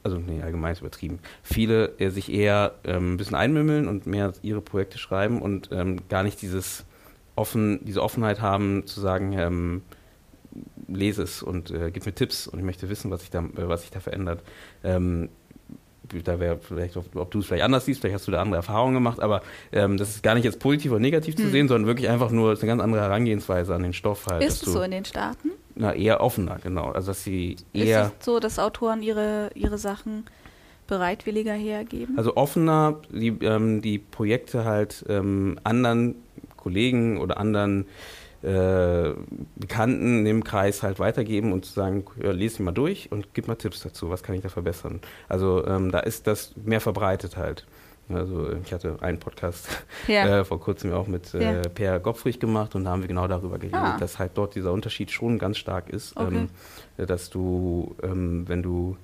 [SPEAKER 1] also nee, allgemein ist übertrieben, viele äh, sich eher ähm, ein bisschen einmümmeln und mehr ihre Projekte schreiben und ähm, gar nicht dieses offen, diese Offenheit haben zu sagen, ähm, lese es und äh, gib mir Tipps und ich möchte wissen, was sich da, äh, da verändert. Ähm, da wäre vielleicht, ob, du es vielleicht anders siehst, vielleicht hast du da andere Erfahrungen gemacht, aber ähm, das ist gar nicht jetzt positiv oder negativ zu
[SPEAKER 2] Hm.
[SPEAKER 1] sehen, sondern wirklich einfach nur ist eine ganz andere Herangehensweise an den Stoff halt.
[SPEAKER 2] Ist es
[SPEAKER 1] du,
[SPEAKER 2] so in den Staaten?
[SPEAKER 1] Na, eher offener, genau. Also dass sie eher,
[SPEAKER 2] Ist es so, dass Autoren ihre, ihre Sachen bereitwilliger hergeben?
[SPEAKER 1] also offener die, ähm, die Projekte halt ähm, anderen Kollegen oder anderen äh, Bekannten dem Kreis halt weitergeben und zu sagen, ja, lese mal durch und gib mal Tipps dazu, was kann ich da verbessern. Also ähm, da ist das mehr verbreitet halt. Also ich hatte einen Podcast ja. äh, vor kurzem auch mit äh, ja. Per Gottfried gemacht und da haben wir genau darüber geredet, ah. dass halt dort dieser Unterschied schon ganz stark ist, okay. ähm, dass du, ähm, wenn du,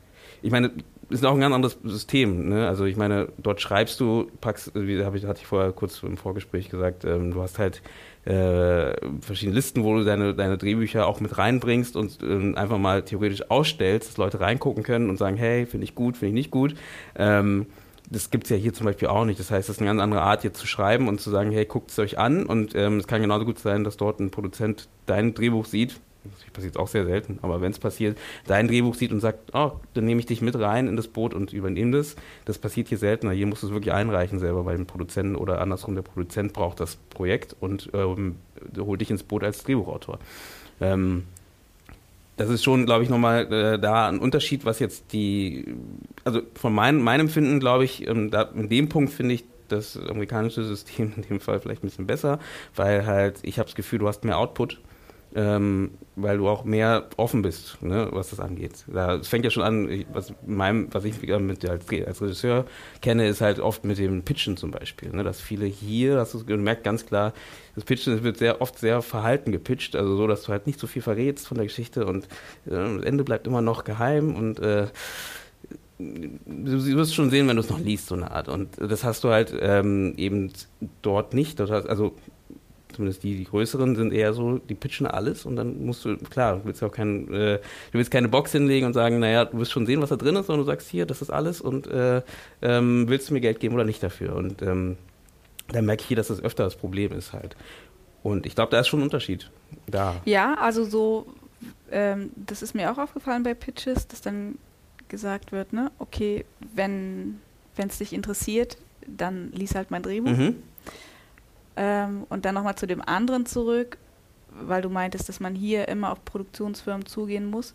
[SPEAKER 1] ich meine, ist auch ein ganz anderes System. Ne? Also ich meine, dort schreibst du, packst, wie habe ich, hatte ich vorher kurz im Vorgespräch gesagt, ähm, du hast halt äh, verschiedene Listen, wo du deine, deine Drehbücher auch mit reinbringst und äh, einfach mal theoretisch ausstellst, dass Leute reingucken können und sagen, hey, finde ich gut, finde ich nicht gut. Ähm, das gibt es ja hier zum Beispiel auch nicht. Das heißt, das ist eine ganz andere Art, jetzt zu schreiben und zu sagen, hey, guckt es euch an. Und ähm, es kann genauso gut sein, dass dort ein Produzent dein Drehbuch sieht. Das passiert auch sehr selten, aber wenn es passiert, dein Drehbuch sieht und sagt, oh, dann nehme ich dich mit rein in das Boot und übernehme das. Das passiert hier seltener. Hier musst du es wirklich einreichen selber bei dem Produzenten oder andersrum, der Produzent braucht das Projekt und ähm, holt dich ins Boot als Drehbuchautor. Ähm, das ist schon, glaube ich, nochmal äh, da ein Unterschied, was jetzt die, also von mein, meinem Finden, glaube ich, ähm, da, in dem Punkt finde ich das amerikanische System in dem Fall vielleicht ein bisschen besser, weil halt, ich habe das Gefühl, du hast mehr Output ähm, weil du auch mehr offen bist, ne, was das angeht. Es fängt ja schon an, was, meinem, was ich mit, als, als, Regisseur kenne, ist halt oft mit dem Pitchen zum Beispiel. Ne, dass viele hier, hast du gemerkt, ganz klar, das Pitchen wird sehr oft sehr verhalten gepitcht, also so, dass du halt nicht so viel verrätst von der Geschichte und äh, das Ende bleibt immer noch geheim und äh, du wirst schon sehen, wenn du es noch liest, so eine Art. Und das hast du halt ähm, eben dort nicht. Also zumindest die, die größeren sind eher so, die pitchen alles und dann musst du, klar, du willst ja auch kein, äh, du willst keine Box hinlegen und sagen, naja, du wirst schon sehen, was da drin ist, sondern du sagst hier, das ist alles und äh, ähm, willst du mir Geld geben oder nicht dafür? Und ähm, dann merke ich hier, dass das öfter das Problem ist halt. Und ich glaube, da ist schon ein Unterschied da.
[SPEAKER 2] Ja, also so, ähm, das ist mir auch aufgefallen bei Pitches, dass dann gesagt wird, ne, okay, wenn es dich interessiert, dann lies halt mein Drehbuch. Mhm. Ähm, und dann nochmal zu dem anderen zurück, weil du meintest, dass man hier immer auf Produktionsfirmen zugehen muss.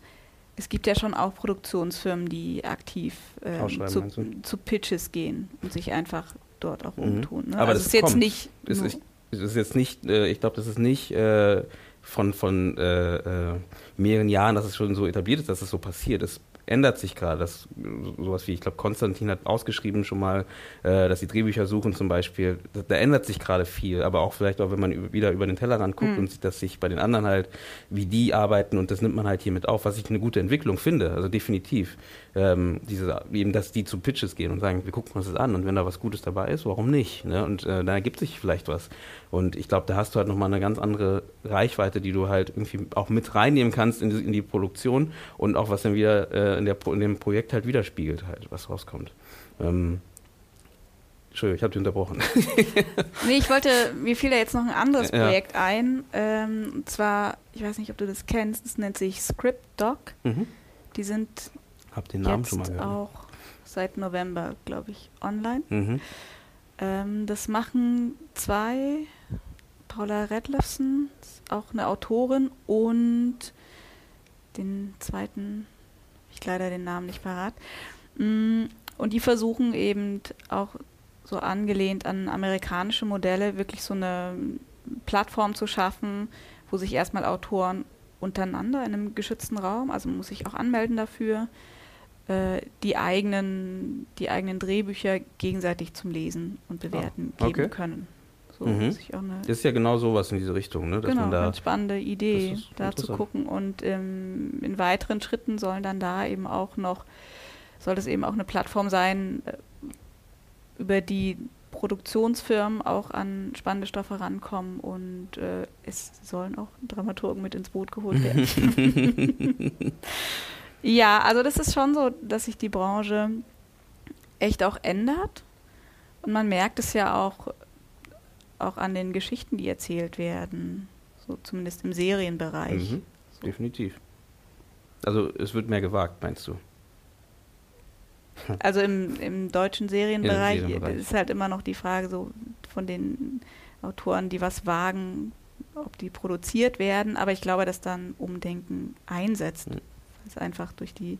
[SPEAKER 2] Es gibt ja schon auch Produktionsfirmen, die aktiv ähm, zu, zu, Pitches gehen und sich einfach dort auch mhm. umtun. Ne?
[SPEAKER 1] Aber also das ist jetzt kommt. nicht. Das ist, das ist, jetzt nicht, äh, ich glaube, das ist nicht äh, von, von äh, äh, mehreren Jahren, dass es schon so etabliert ist, dass es so passiert. Es ändert sich gerade. Das sowas wie, ich glaube, Konstantin hat ausgeschrieben schon mal, äh, dass die Drehbücher suchen zum Beispiel. Da, ändert sich gerade viel, aber auch vielleicht auch, wenn man wieder über den Tellerrand guckt mhm. und sieht, dass sich bei den anderen halt, wie die arbeiten und das nimmt man halt hier mit auf, was ich eine gute Entwicklung finde. Also definitiv. Ähm, diese, eben, dass die zu Pitches gehen und sagen, wir gucken uns das an und wenn da was Gutes dabei ist, warum nicht? Ne? Und äh, da ergibt sich vielleicht was. Und ich glaube, da hast du halt nochmal eine ganz andere Reichweite, die du halt irgendwie auch mit reinnehmen kannst in die, in die Produktion und auch was dann wieder äh, in, der, in dem Projekt halt widerspiegelt, halt, was rauskommt. Ähm, Entschuldigung, ich habe dich unterbrochen.
[SPEAKER 2] nee, ich wollte, mir fiel da jetzt noch ein anderes Projekt ja. ein. Ähm, und zwar, ich weiß nicht, ob du das kennst, das nennt sich Script Doc. Mhm. Die sind
[SPEAKER 1] hab den Namen
[SPEAKER 2] jetzt
[SPEAKER 1] schon mal gehört.
[SPEAKER 2] auch seit November, glaube ich, online. Mhm. Ähm, das machen zwei, Paula Redlefsen, auch eine Autorin, und den zweiten, ich leider den Namen nicht parat. Mm, und die versuchen eben auch so angelehnt an amerikanische Modelle wirklich so eine Plattform zu schaffen, wo sich erstmal Autoren untereinander in einem geschützten Raum, also man muss sich auch anmelden dafür, äh, die, eigenen, die eigenen Drehbücher gegenseitig zum Lesen und Bewerten ah, okay. geben können.
[SPEAKER 1] So mhm. das ist ja genau sowas in diese Richtung, ne?
[SPEAKER 2] Dass genau, man da, eine spannende Idee, da zu gucken. Und ähm, in weiteren Schritten sollen dann da eben auch noch, soll das eben auch eine Plattform sein, äh, über die Produktionsfirmen auch an spannende Stoffe rankommen und äh, es sollen auch Dramaturgen mit ins Boot geholt werden. Ja, also das ist schon so, dass sich die Branche echt auch ändert. Und man merkt es ja auch, auch an den Geschichten, die erzählt werden. So zumindest im Serienbereich. Mhm,
[SPEAKER 1] so. Definitiv. Also es wird mehr gewagt, meinst du?
[SPEAKER 2] Also im, im deutschen Serienbereich, Serienbereich ist halt immer noch die Frage so von den Autoren, die was wagen, ob die produziert werden. Aber ich glaube, dass dann Umdenken einsetzt. Mhm ist einfach durch die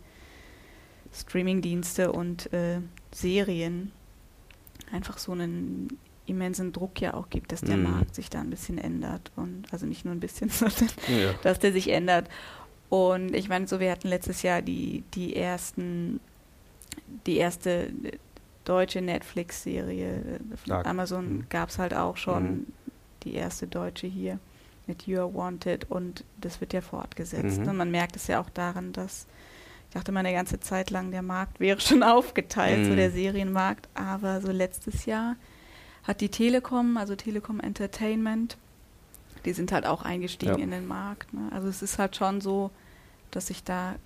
[SPEAKER 2] Streaming-Dienste und äh, Serien einfach so ein immensen Druck ja auch gibt, dass der
[SPEAKER 1] Mhm.
[SPEAKER 2] Markt sich da ein bisschen ändert. Und also nicht nur ein bisschen, sondern
[SPEAKER 1] Ja.
[SPEAKER 2] dass der sich ändert. Und ich meine, so wir hatten letztes Jahr die, die ersten, die erste deutsche Netflix-Serie von
[SPEAKER 1] Stark.
[SPEAKER 2] Amazon
[SPEAKER 1] Mhm.
[SPEAKER 2] gab es halt auch schon
[SPEAKER 1] Mhm.
[SPEAKER 2] die erste deutsche hier mit You Are Wanted und das wird ja fortgesetzt.
[SPEAKER 1] Mhm.
[SPEAKER 2] Und man merkt es ja auch daran, dass ich dachte mal eine ganze Zeit lang, der Markt wäre schon aufgeteilt, so
[SPEAKER 1] Mhm.
[SPEAKER 2] der Serienmarkt, aber so letztes Jahr hat die Telekom, also Telekom Entertainment, die sind halt auch eingestiegen
[SPEAKER 1] Ja.
[SPEAKER 2] in den Markt. Ne? Also es ist halt schon so, dass sich da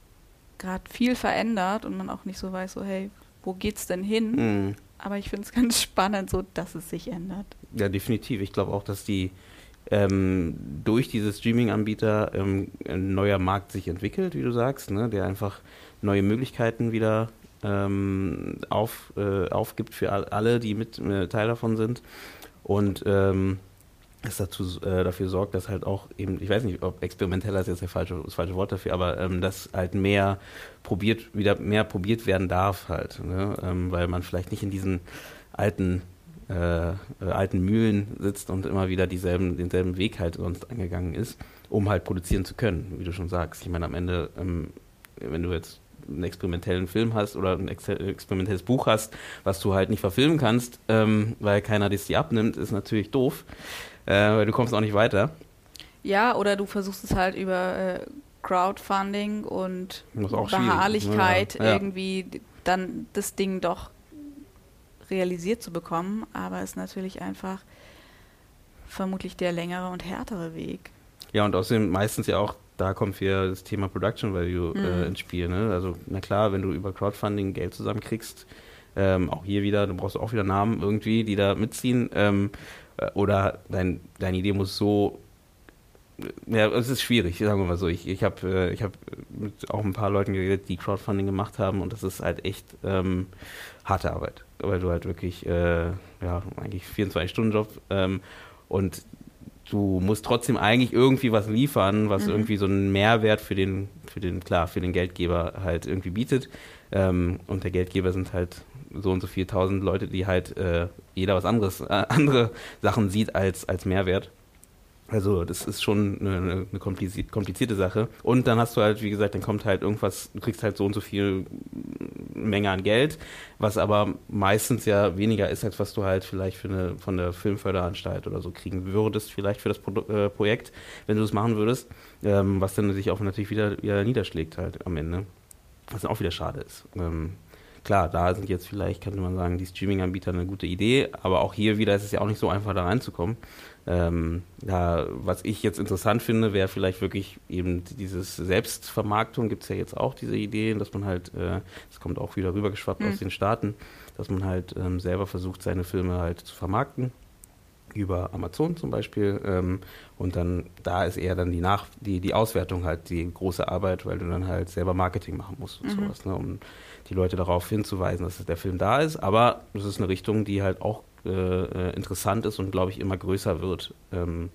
[SPEAKER 2] gerade viel verändert und man auch nicht so weiß, so hey, wo geht's denn hin?
[SPEAKER 1] Mhm.
[SPEAKER 2] Aber ich finde es ganz spannend, so dass es sich ändert.
[SPEAKER 1] Ja, definitiv. Ich glaube auch, dass die ähm, durch diese Streaming-Anbieter ähm, ein neuer Markt sich entwickelt, wie du sagst, ne, der einfach neue Möglichkeiten wieder ähm, auf, äh, aufgibt für all- alle, die mit äh, Teil davon sind. Und ähm, es dazu, äh, dafür sorgt, dass halt auch eben, ich weiß nicht, ob experimenteller ist jetzt der falsche, das falsche Wort dafür, aber ähm, dass halt mehr probiert, wieder mehr probiert werden darf halt, ne? ähm, weil man vielleicht nicht in diesen alten äh, äh, alten Mühlen sitzt und immer wieder dieselben, denselben Weg halt sonst angegangen ist, um halt produzieren zu können, wie du schon sagst. Ich meine, am Ende, ähm, wenn du jetzt einen experimentellen Film hast oder ein ex experimentelles Buch hast, was du halt nicht verfilmen kannst, ähm, weil keiner das dir abnimmt, ist natürlich doof, äh, weil du kommst auch nicht weiter.
[SPEAKER 2] Ja, oder du versuchst es halt über äh, Crowdfunding und
[SPEAKER 1] schwierig,
[SPEAKER 2] Beharrlichkeit
[SPEAKER 1] ja, ja.
[SPEAKER 2] irgendwie dann das Ding doch realisiert zu bekommen, aber ist natürlich einfach vermutlich der längere und härtere Weg.
[SPEAKER 1] Ja, und außerdem meistens ja auch, da kommt wieder das Thema Production Value äh,
[SPEAKER 2] Mhm.
[SPEAKER 1] ins Spiel. Ne? Also, na klar, wenn du über Crowdfunding Geld zusammenkriegst, ähm, auch hier wieder, du brauchst auch wieder Namen irgendwie, die da mitziehen. Ähm, äh, oder dein, deine Idee muss so. Ja, es ist schwierig, sagen wir mal so. Ich, ich habe äh, ich hab mit auch ein paar Leuten geredet, die Crowdfunding gemacht haben und das ist halt echt ähm, harte Arbeit. Weil du halt wirklich, äh, ja, eigentlich 24-Stunden-Job ähm, und du musst trotzdem eigentlich irgendwie was liefern, was
[SPEAKER 2] Mhm.
[SPEAKER 1] irgendwie so einen Mehrwert für den, für den, klar, für den Geldgeber halt irgendwie bietet. Ähm, und der Geldgeber sind halt so und so viele tausend Leute, die halt äh, jeder was anderes, äh, andere Sachen sieht als, als Mehrwert. Also das ist schon eine, eine komplizi- komplizierte Sache. Und dann hast du halt, wie gesagt, dann kommt halt irgendwas, du kriegst halt so und so viel Menge an Geld, was aber meistens ja weniger ist, als was du halt vielleicht für eine, von der Filmförderanstalt oder so kriegen würdest, vielleicht für das Pro äh, Projekt, wenn du das machen würdest, ähm, was dann sich auch natürlich wieder, wieder niederschlägt halt am Ende. Was dann auch wieder schade ist. Ähm, klar, da sind jetzt vielleicht, könnte man sagen, die Streaming-Anbieter eine gute Idee, aber auch hier wieder ist es ja auch nicht so einfach, da reinzukommen. Ähm, ja, was ich jetzt interessant finde, wäre vielleicht wirklich eben dieses Selbstvermarktung, gibt es ja jetzt auch diese Ideen, dass man halt, äh, das kommt auch wieder rübergeschwappt
[SPEAKER 2] Hm.
[SPEAKER 1] aus den Staaten, dass man halt ähm, selber versucht, seine Filme halt zu vermarkten über Amazon zum Beispiel. Ähm, und dann, da ist eher dann die Nach die, die Auswertung halt die große Arbeit, weil du dann halt selber Marketing machen musst und
[SPEAKER 2] Mhm.
[SPEAKER 1] sowas, ne, um die Leute darauf hinzuweisen, dass der Film da ist. Aber das ist eine Richtung, die halt auch äh, äh, interessant ist und glaube ich immer größer wird. Ähm,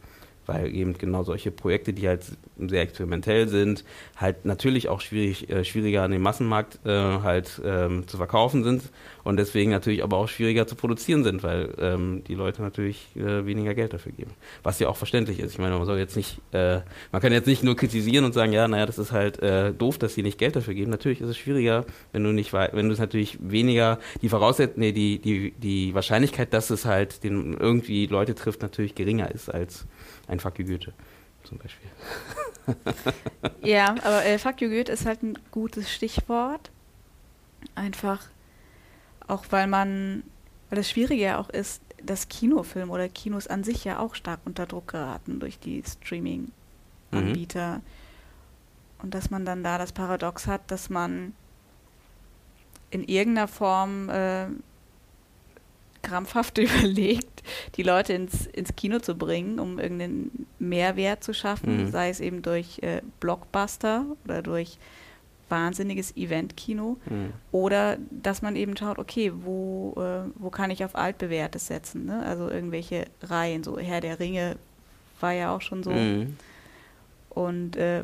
[SPEAKER 1] weil eben genau solche Projekte, die halt sehr experimentell sind, halt natürlich auch schwierig, äh, schwieriger an den Massenmarkt äh, halt ähm, zu verkaufen sind und deswegen natürlich aber auch schwieriger zu produzieren sind, weil ähm, die Leute natürlich äh, weniger Geld dafür geben. Was ja auch verständlich ist. Ich meine, man soll jetzt nicht, äh, man kann jetzt nicht nur kritisieren und sagen, ja, naja, das ist halt äh, doof, dass sie nicht Geld dafür geben. Natürlich ist es schwieriger, wenn du nicht, wenn du es natürlich weniger, die Voraussetzung, nee, die, die, die Wahrscheinlichkeit, dass es halt den irgendwie Leute trifft, natürlich geringer ist als ein Fuck you Goethe zum Beispiel.
[SPEAKER 2] Ja, aber äh, Fuck you Goethe ist halt ein gutes Stichwort. Einfach auch, weil man, weil das Schwierige ja auch ist, dass Kinofilm oder Kinos an sich ja auch stark unter Druck geraten durch die Streaming-Anbieter. Und dass man dann da das Paradox hat, dass man in irgendeiner Form äh, krampfhaft überlegt, die Leute ins, ins Kino zu bringen, um irgendeinen Mehrwert zu schaffen,
[SPEAKER 1] Mhm.
[SPEAKER 2] sei es eben durch äh, Blockbuster oder durch wahnsinniges Eventkino
[SPEAKER 1] Hm.
[SPEAKER 2] oder dass man eben schaut, okay, wo, äh, wo kann ich auf altbewährtes setzen, ne? also irgendwelche Reihen, so Herr der Ringe war ja auch schon so
[SPEAKER 1] Mhm.
[SPEAKER 2] und äh,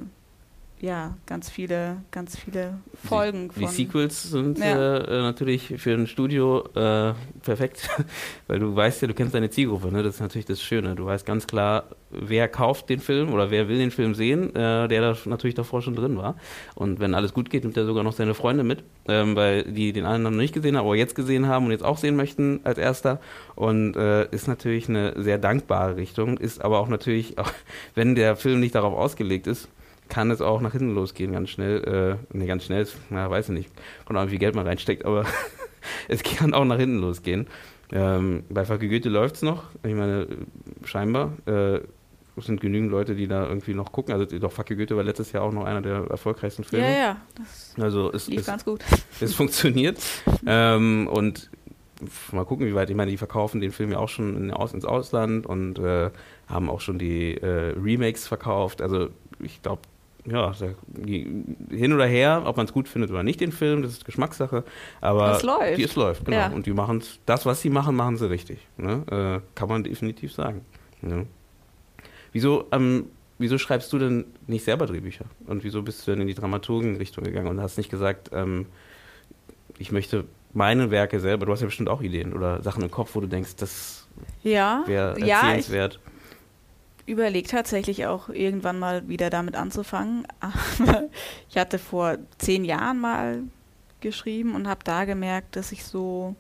[SPEAKER 2] ja, ganz viele, ganz viele Folgen.
[SPEAKER 1] Die, die Sequels sind
[SPEAKER 2] Ja.
[SPEAKER 1] äh, natürlich für ein Studio äh, perfekt, weil du weißt ja, du kennst deine Zielgruppe, ne? Das ist natürlich das Schöne. Du weißt ganz klar, wer kauft den Film oder wer will den Film sehen, äh, der da natürlich davor schon drin war. Und wenn alles gut geht, nimmt er sogar noch seine Freunde mit, ähm, weil die den anderen noch nicht gesehen haben, aber jetzt gesehen haben und jetzt auch sehen möchten als erster. Und äh, ist natürlich eine sehr dankbare Richtung, ist aber auch natürlich, auch wenn der Film nicht darauf ausgelegt ist, kann es auch nach hinten losgehen, ganz schnell. Äh, nee, ganz schnell, na, weiß ich nicht. Kommt auch, wie viel Geld man reinsteckt, aber es kann auch nach hinten losgehen. Ähm, bei Goethe läuft es noch. Ich meine, scheinbar. Äh, es sind genügend Leute, die da irgendwie noch gucken. Also doch, Facke Goethe war letztes Jahr auch noch einer der erfolgreichsten Filme.
[SPEAKER 2] Ja, ja, das
[SPEAKER 1] Also es,
[SPEAKER 2] lief
[SPEAKER 1] es,
[SPEAKER 2] ganz gut.
[SPEAKER 1] es funktioniert. ähm, und mal gucken, wie weit. Ich meine, die verkaufen den Film ja auch schon in, aus, ins Ausland und äh, haben auch schon die äh, Remakes verkauft. Also ich glaube, ja, hin oder her, ob man es gut findet oder nicht, den Film, das ist Geschmackssache. Aber
[SPEAKER 2] Es läuft.
[SPEAKER 1] Die, es läuft, genau.
[SPEAKER 2] Ja.
[SPEAKER 1] Und die machen das, was sie machen, machen sie richtig. Ne? Äh, kann man definitiv sagen. Ja. Wieso, ähm, wieso schreibst du denn nicht selber Drehbücher? Und wieso bist du denn in die Dramaturgen-Richtung gegangen und hast nicht gesagt, ähm, ich möchte meine Werke selber, du hast ja bestimmt auch Ideen oder Sachen im Kopf, wo du denkst, das
[SPEAKER 2] Ja,
[SPEAKER 1] wäre
[SPEAKER 2] ja, ich überlege tatsächlich auch irgendwann mal wieder damit anzufangen. Aber ich hatte vor zehn Jahren mal geschrieben und habe da gemerkt, dass ich so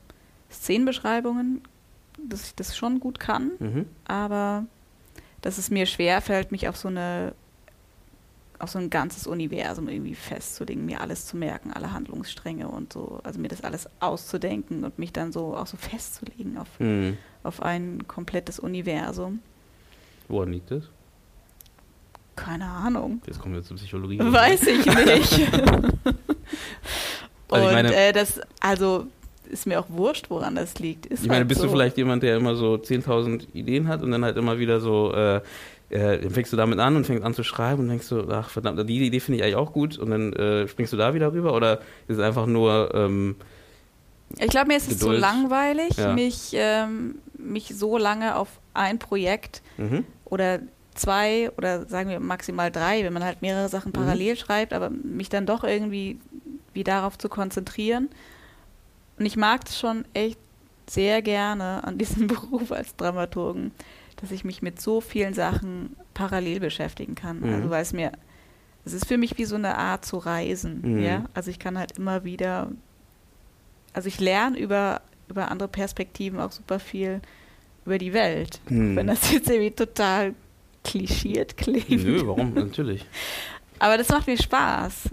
[SPEAKER 2] Szenenbeschreibungen, dass ich das schon gut kann,
[SPEAKER 1] Mhm.
[SPEAKER 2] aber dass es mir schwer fällt, mich auf so eine auf so ein ganzes Universum irgendwie festzulegen, mir alles zu merken, alle Handlungsstränge und so, also mir das alles auszudenken und mich dann so auch so festzulegen auf,
[SPEAKER 1] Hm.
[SPEAKER 2] auf ein komplettes Universum.
[SPEAKER 1] Woran liegt das?
[SPEAKER 2] Keine Ahnung.
[SPEAKER 1] Jetzt kommen wir zur Psychologie.
[SPEAKER 2] Weiß ich nicht.
[SPEAKER 1] Also ich
[SPEAKER 2] und
[SPEAKER 1] meine-
[SPEAKER 2] äh, das, also ist mir auch wurscht, woran das liegt. Ist
[SPEAKER 1] Ich meine,
[SPEAKER 2] halt
[SPEAKER 1] bist
[SPEAKER 2] so.
[SPEAKER 1] du vielleicht jemand, der immer so 10.000 Ideen hat und dann halt immer wieder so, äh, äh, fängst du damit an und fängst an zu schreiben und denkst so, ach verdammt, die Idee finde ich eigentlich auch gut und dann äh, springst du da wieder rüber oder ist es einfach nur, ähm,
[SPEAKER 2] Ich glaube, mir ist es zu
[SPEAKER 1] Geduld.
[SPEAKER 2] langweilig,
[SPEAKER 1] Ja.
[SPEAKER 2] mich, ähm, mich so lange auf ein Projekt
[SPEAKER 1] mhm.
[SPEAKER 2] Oder zwei oder sagen wir maximal drei, wenn man halt mehrere Sachen
[SPEAKER 1] Mhm.
[SPEAKER 2] parallel schreibt, aber mich dann doch irgendwie wie darauf zu konzentrieren. Und ich mag es schon echt sehr gerne an diesem Beruf als Dramaturgen, dass ich mich mit so vielen Sachen parallel beschäftigen kann.
[SPEAKER 1] Mhm.
[SPEAKER 2] Also weil es mir, es ist für mich wie so eine Art zu reisen.
[SPEAKER 1] Mhm.
[SPEAKER 2] Ja? Also ich kann halt immer wieder, also ich lerne über, über andere Perspektiven auch super viel über die Welt.
[SPEAKER 1] Hm.
[SPEAKER 2] Wenn das jetzt irgendwie total klischiert klingt.
[SPEAKER 1] Nö, warum? Natürlich.
[SPEAKER 2] Aber das macht mir Spaß,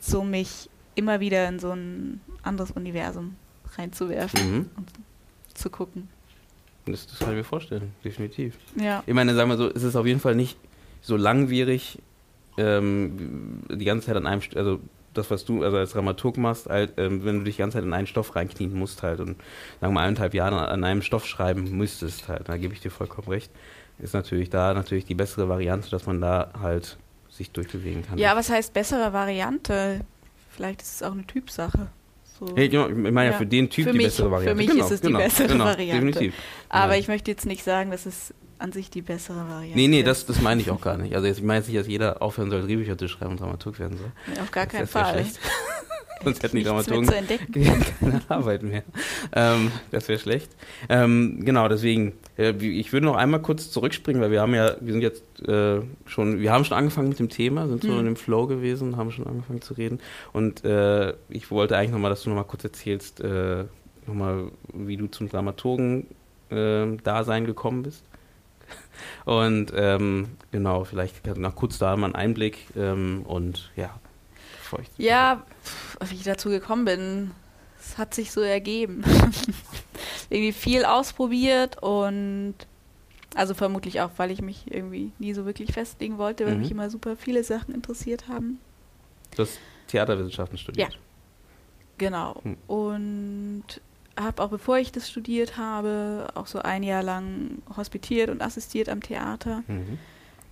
[SPEAKER 2] so mich immer wieder in so ein anderes Universum reinzuwerfen
[SPEAKER 1] Mhm.
[SPEAKER 2] und zu gucken.
[SPEAKER 1] Das, das kann ich mir vorstellen, definitiv.
[SPEAKER 2] Ja.
[SPEAKER 1] Ich meine, sagen wir so, es ist auf jeden Fall nicht so langwierig, ähm, die ganze Zeit an einem, also das, was du also als Dramaturg machst, halt, ähm, wenn du dich die ganze Zeit in einen Stoff reinknien musst halt und sagen wir mal eineinhalb Jahre an einem Stoff schreiben müsstest halt, da gebe ich dir vollkommen recht, ist natürlich da natürlich die bessere Variante, dass man da halt sich durchbewegen kann.
[SPEAKER 2] ja, was heißt bessere Variante? Vielleicht ist es auch eine Typsache. So.
[SPEAKER 1] Hey, genau, ich meine ja, für den Typ
[SPEAKER 2] Für
[SPEAKER 1] die
[SPEAKER 2] mich-
[SPEAKER 1] bessere
[SPEAKER 2] für
[SPEAKER 1] Variante.
[SPEAKER 2] mich
[SPEAKER 1] genau,
[SPEAKER 2] ist es die
[SPEAKER 1] genau,
[SPEAKER 2] bessere
[SPEAKER 1] genau,
[SPEAKER 2] Variante.
[SPEAKER 1] Definitiv.
[SPEAKER 2] Aber
[SPEAKER 1] Nein.
[SPEAKER 2] ich möchte jetzt nicht sagen, dass es an sich die bessere Variante
[SPEAKER 1] Nee, nee, das, das meine ich auch gar nicht. Also jetzt, ich meine jetzt nicht, dass jeder aufhören soll, Drehbücher zu schreiben und Dramaturg werden soll.
[SPEAKER 2] Nee, auf gar
[SPEAKER 1] Das-
[SPEAKER 2] keinen Fall.
[SPEAKER 1] schlecht. Sonst hätten die Dramaturgen keine Arbeit mehr. Ähm, das wäre schlecht. Ähm, genau, deswegen, äh, ich würde noch einmal kurz zurückspringen, weil wir haben ja, wir sind jetzt äh, schon, wir haben schon angefangen mit dem Thema, sind so
[SPEAKER 2] Hm.
[SPEAKER 1] in dem Flow gewesen, haben schon angefangen zu reden. Und äh, ich wollte eigentlich nochmal, dass du nochmal kurz erzählst, äh, nochmal, wie du zum Dramaturgen-Dasein gekommen bist. Und ähm, genau, vielleicht noch kurz da mal einen Einblick ähm, und ja, ich
[SPEAKER 2] Ja, pf, wie ich dazu gekommen bin, es hat sich so ergeben. irgendwie viel ausprobiert und also vermutlich auch, weil ich mich irgendwie nie so wirklich festlegen wollte, weil
[SPEAKER 1] Mhm.
[SPEAKER 2] mich immer super viele Sachen interessiert haben.
[SPEAKER 1] Du hast Theaterwissenschaften studiert.
[SPEAKER 2] Genau.
[SPEAKER 1] Hm.
[SPEAKER 2] Und habe auch bevor ich das studiert habe, auch so ein Jahr lang hospitiert und assistiert am Theater.
[SPEAKER 1] Mhm.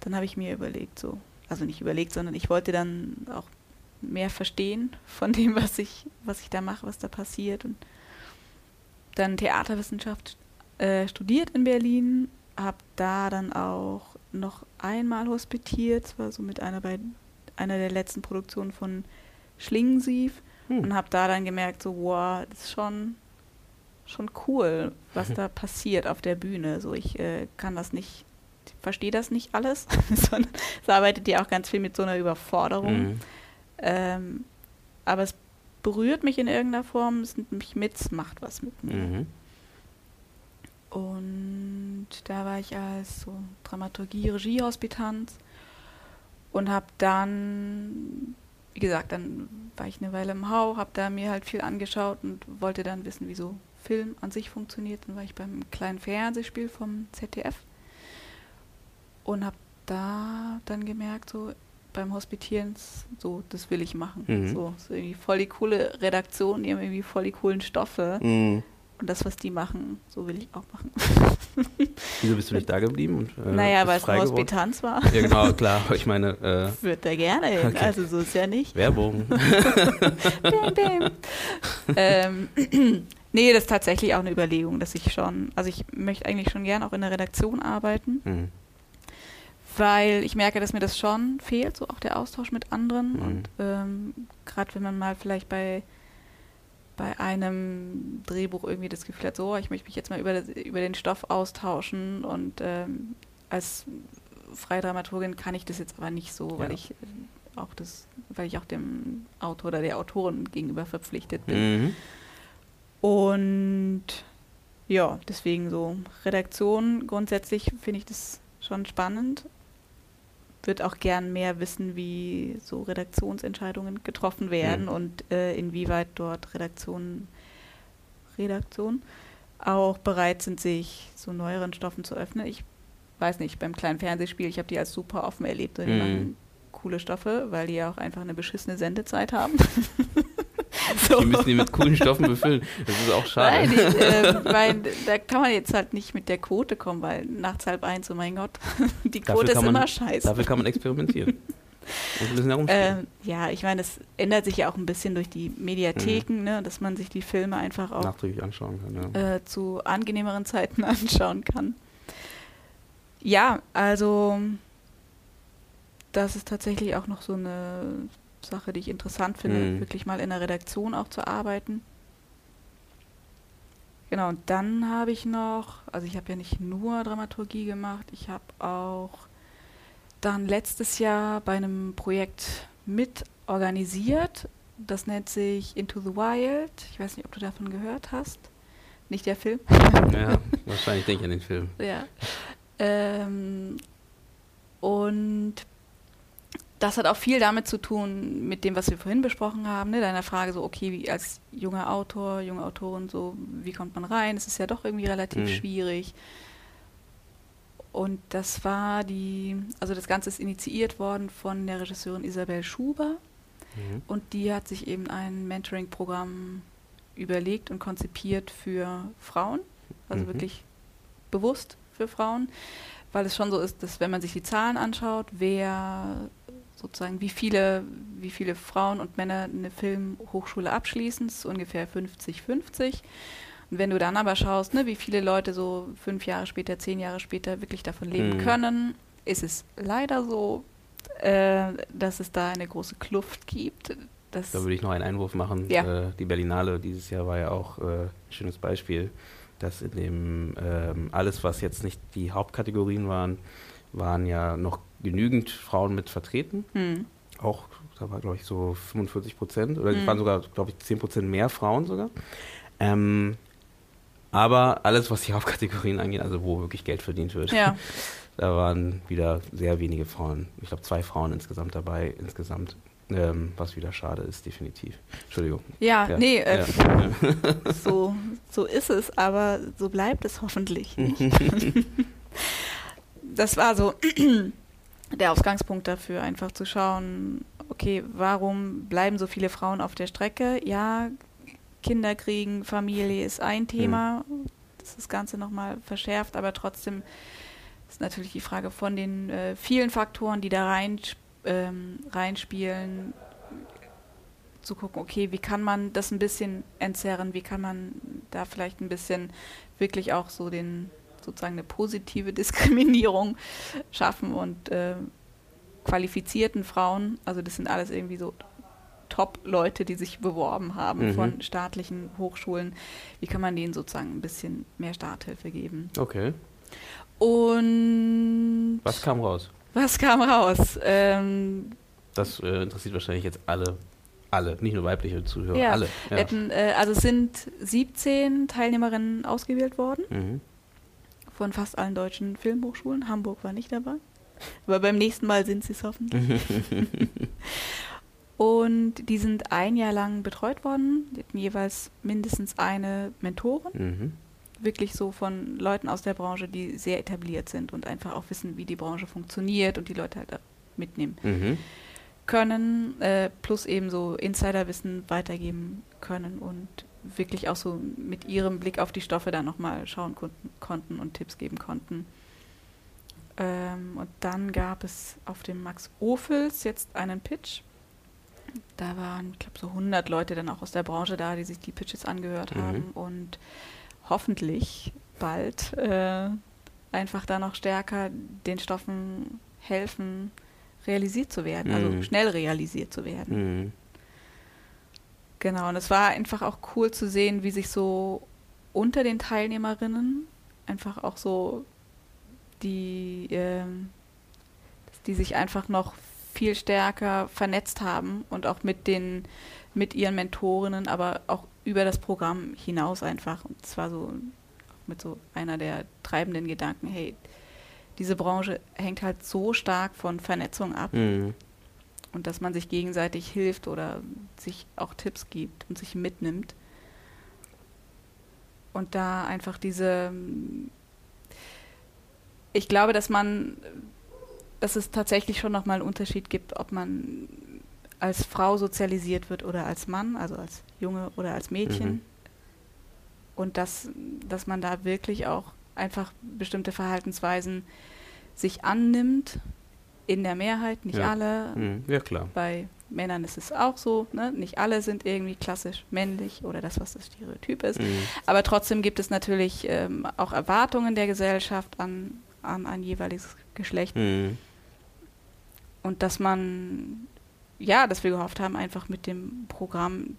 [SPEAKER 2] Dann habe ich mir überlegt, so, also nicht überlegt, sondern ich wollte dann auch mehr verstehen von dem, was ich, was ich da mache, was da passiert. Und dann Theaterwissenschaft äh, studiert in Berlin, habe da dann auch noch einmal hospitiert, zwar so mit einer bei einer der letzten Produktionen von Schlingensief hm. und habe da dann gemerkt, so, wow, das ist schon, schon cool, was da passiert auf der Bühne. So, ich äh, kann das nicht, verstehe das nicht alles, sondern es arbeitet ja auch ganz viel mit so einer Überforderung. Mhm. Ähm, aber es berührt mich in irgendeiner Form, es nimmt mich mit, es macht was mit mir. Mhm. Und da war ich als so Dramaturgie, Regiehospitanz und habe dann, wie gesagt, dann war ich eine Weile im Hau, habe da mir halt viel angeschaut und wollte dann wissen, wie so Film an sich funktioniert. Dann war ich beim kleinen Fernsehspiel vom ZDF und habe da dann gemerkt, so beim Hospitieren, so, das will ich machen. Mhm. So, so irgendwie voll die coole Redaktion, die haben irgendwie voll die coolen Stoffe. Mhm. Und das, was die machen, so will ich auch machen.
[SPEAKER 1] Wieso bist du nicht da geblieben? Und,
[SPEAKER 2] äh, naja, weil es eine Hospitanz war.
[SPEAKER 1] Ja, genau, klar. Ich meine.
[SPEAKER 2] Äh, Wird da gerne hin. Okay. Also, so ist ja nicht.
[SPEAKER 1] Werbung.
[SPEAKER 2] bam, bam. ähm, nee, das ist tatsächlich auch eine Überlegung, dass ich schon. Also, ich möchte eigentlich schon gern auch in der Redaktion arbeiten. Mhm. Weil ich merke, dass mir das schon fehlt, so auch der Austausch mit anderen. Mhm. Und ähm, gerade wenn man mal vielleicht bei bei einem Drehbuch irgendwie das Gefühl hat, so, ich möchte mich jetzt mal über, über den Stoff austauschen und ähm, als freie Dramaturgin kann ich das jetzt aber nicht so, weil ja. ich äh, auch das, weil ich auch dem Autor oder der Autorin gegenüber verpflichtet bin. Mhm. Und ja, deswegen so Redaktion grundsätzlich finde ich das schon spannend, würde auch gern mehr wissen, wie so Redaktionsentscheidungen getroffen werden mhm. und äh, inwieweit dort Redaktionen, Redaktion auch bereit sind, sich so neueren Stoffen zu öffnen. Ich weiß nicht, beim kleinen Fernsehspiel, ich habe die als super offen erlebt. Die mhm. machen coole Stoffe, weil die ja auch einfach eine beschissene Sendezeit haben.
[SPEAKER 1] So. Die müssen die mit coolen Stoffen befüllen. Das ist auch schade. Nein, die,
[SPEAKER 2] äh, weil da kann man jetzt halt nicht mit der Quote kommen, weil nachts halb eins, oh mein Gott, die Quote ist man, immer scheiße.
[SPEAKER 1] Dafür kann man experimentieren.
[SPEAKER 2] äh, ja, ich meine, es ändert sich ja auch ein bisschen durch die Mediatheken, mhm. ne, dass man sich die Filme einfach auch
[SPEAKER 1] nachträglich anschauen kann,
[SPEAKER 2] ja. äh, zu angenehmeren Zeiten anschauen kann. Ja, also das ist tatsächlich auch noch so eine Sache, die ich interessant finde, mhm. wirklich mal in der Redaktion auch zu arbeiten. Genau, und dann habe ich noch, also ich habe ja nicht nur Dramaturgie gemacht, ich habe auch dann letztes Jahr bei einem Projekt mit organisiert. Das nennt sich Into the Wild. Ich weiß nicht, ob du davon gehört hast. Nicht der Film?
[SPEAKER 1] Ja, wahrscheinlich denke ich an den Film.
[SPEAKER 2] Ja. Ähm, und das hat auch viel damit zu tun, mit dem, was wir vorhin besprochen haben, ne? deiner Frage so, okay, wie als junger Autor, junge Autorin, so, wie kommt man rein? Es ist ja doch irgendwie relativ mhm. schwierig. Und das war die, also das Ganze ist initiiert worden von der Regisseurin Isabel Schuber. Mhm. Und die hat sich eben ein Mentoring-Programm überlegt und konzipiert für Frauen, also mhm. wirklich bewusst für Frauen, weil es schon so ist, dass wenn man sich die Zahlen anschaut, wer sozusagen, wie viele, wie viele Frauen und Männer eine Filmhochschule abschließen, das ist ungefähr 50-50. Und wenn du dann aber schaust, ne, wie viele Leute so fünf Jahre später, zehn Jahre später wirklich davon leben mhm. können, ist es leider so, äh, dass es da eine große Kluft gibt.
[SPEAKER 1] da würde ich noch einen Einwurf machen. Ja. Äh, die Berlinale dieses Jahr war ja auch äh, ein schönes Beispiel, dass in dem ähm, alles, was jetzt nicht die Hauptkategorien waren, waren ja noch genügend Frauen mit vertreten. Hm. Auch, da war glaube ich so 45 Prozent oder es hm. waren sogar, glaube ich, 10 Prozent mehr Frauen sogar. Ähm, aber alles, was die Hauptkategorien angeht, also wo wirklich Geld verdient wird, ja. da waren wieder sehr wenige Frauen. Ich glaube, zwei Frauen insgesamt dabei, insgesamt. Ähm, was wieder schade ist, definitiv. Entschuldigung.
[SPEAKER 2] Ja, ja. nee, äh, ja. So, so ist es, aber so bleibt es hoffentlich nicht. das war so der Ausgangspunkt dafür, einfach zu schauen, okay, warum bleiben so viele Frauen auf der Strecke? Ja, Kinder kriegen, Familie ist ein Thema, mhm. das das Ganze nochmal verschärft, aber trotzdem ist natürlich die Frage von den äh, vielen Faktoren, die da rein, ähm, reinspielen, zu gucken, okay, wie kann man das ein bisschen entzerren, wie kann man da vielleicht ein bisschen wirklich auch so den sozusagen eine positive Diskriminierung schaffen und äh, qualifizierten Frauen, also das sind alles irgendwie so Top-Leute, die sich beworben haben
[SPEAKER 1] Mhm.
[SPEAKER 2] von staatlichen Hochschulen. Wie kann man denen sozusagen ein bisschen mehr Starthilfe geben?
[SPEAKER 1] Okay.
[SPEAKER 2] Und
[SPEAKER 1] Was kam raus?
[SPEAKER 2] was kam raus? Ähm,
[SPEAKER 1] Das äh, interessiert wahrscheinlich jetzt alle. Alle, nicht nur weibliche Zuhörer,
[SPEAKER 2] Ja,
[SPEAKER 1] alle.
[SPEAKER 2] wir hatten, äh, also es sind 17 Teilnehmerinnen ausgewählt worden
[SPEAKER 1] Mhm.
[SPEAKER 2] Von fast allen deutschen Filmhochschulen. Hamburg war nicht dabei. Aber beim nächsten Mal sind sie es hoffentlich. Und die sind ein Jahr lang betreut worden. Die hatten jeweils mindestens eine Mentorin.
[SPEAKER 1] Mhm.
[SPEAKER 2] Wirklich so von Leuten aus der Branche, die sehr etabliert sind und einfach auch wissen, wie die Branche funktioniert und die Leute halt mitnehmen
[SPEAKER 1] Mhm.
[SPEAKER 2] können. Äh, plus eben so Insiderwissen weitergeben können und wirklich auch so mit ihrem Blick auf die Stoffe da nochmal schauen konnten, und Tipps geben konnten. Ähm, und dann gab es auf dem Max Ophels jetzt einen Pitch. Da waren, ich glaube, so 100 Leute dann auch aus der Branche da, die sich die Pitches angehört
[SPEAKER 1] Mhm.
[SPEAKER 2] haben und hoffentlich bald äh, einfach da noch stärker den Stoffen helfen, realisiert zu werden, also
[SPEAKER 1] Mhm.
[SPEAKER 2] schnell realisiert zu werden.
[SPEAKER 1] Mhm.
[SPEAKER 2] Genau, und es war einfach auch cool zu sehen, wie sich so unter den Teilnehmerinnen einfach auch so die, ähm, die sich einfach noch viel stärker vernetzt haben und auch mit den, mit ihren Mentorinnen, aber auch über das Programm hinaus einfach. Und zwar so mit so einer der treibenden Gedanken, hey, diese Branche hängt halt so stark von Vernetzung ab
[SPEAKER 1] Mhm.
[SPEAKER 2] Und dass man sich gegenseitig hilft oder sich auch Tipps gibt und sich mitnimmt. Und da einfach diese, ich glaube, dass man, dass es tatsächlich schon nochmal einen Unterschied gibt, ob man als Frau sozialisiert wird oder als Mann, also als Junge oder als Mädchen.
[SPEAKER 1] Mhm.
[SPEAKER 2] Und dass, dass man da wirklich auch einfach bestimmte Verhaltensweisen sich annimmt, in der Mehrheit, nicht
[SPEAKER 1] Ja.
[SPEAKER 2] alle,
[SPEAKER 1] Mhm. Ja, klar.
[SPEAKER 2] bei Männern ist es auch so, ne? nicht alle sind irgendwie klassisch männlich oder das, was das Stereotyp ist.
[SPEAKER 1] Mhm.
[SPEAKER 2] Aber trotzdem gibt es natürlich ähm, auch Erwartungen der Gesellschaft an, an ein jeweiliges Geschlecht.
[SPEAKER 1] Mhm.
[SPEAKER 2] Und dass man, ja, dass wir gehofft haben, einfach mit dem Programm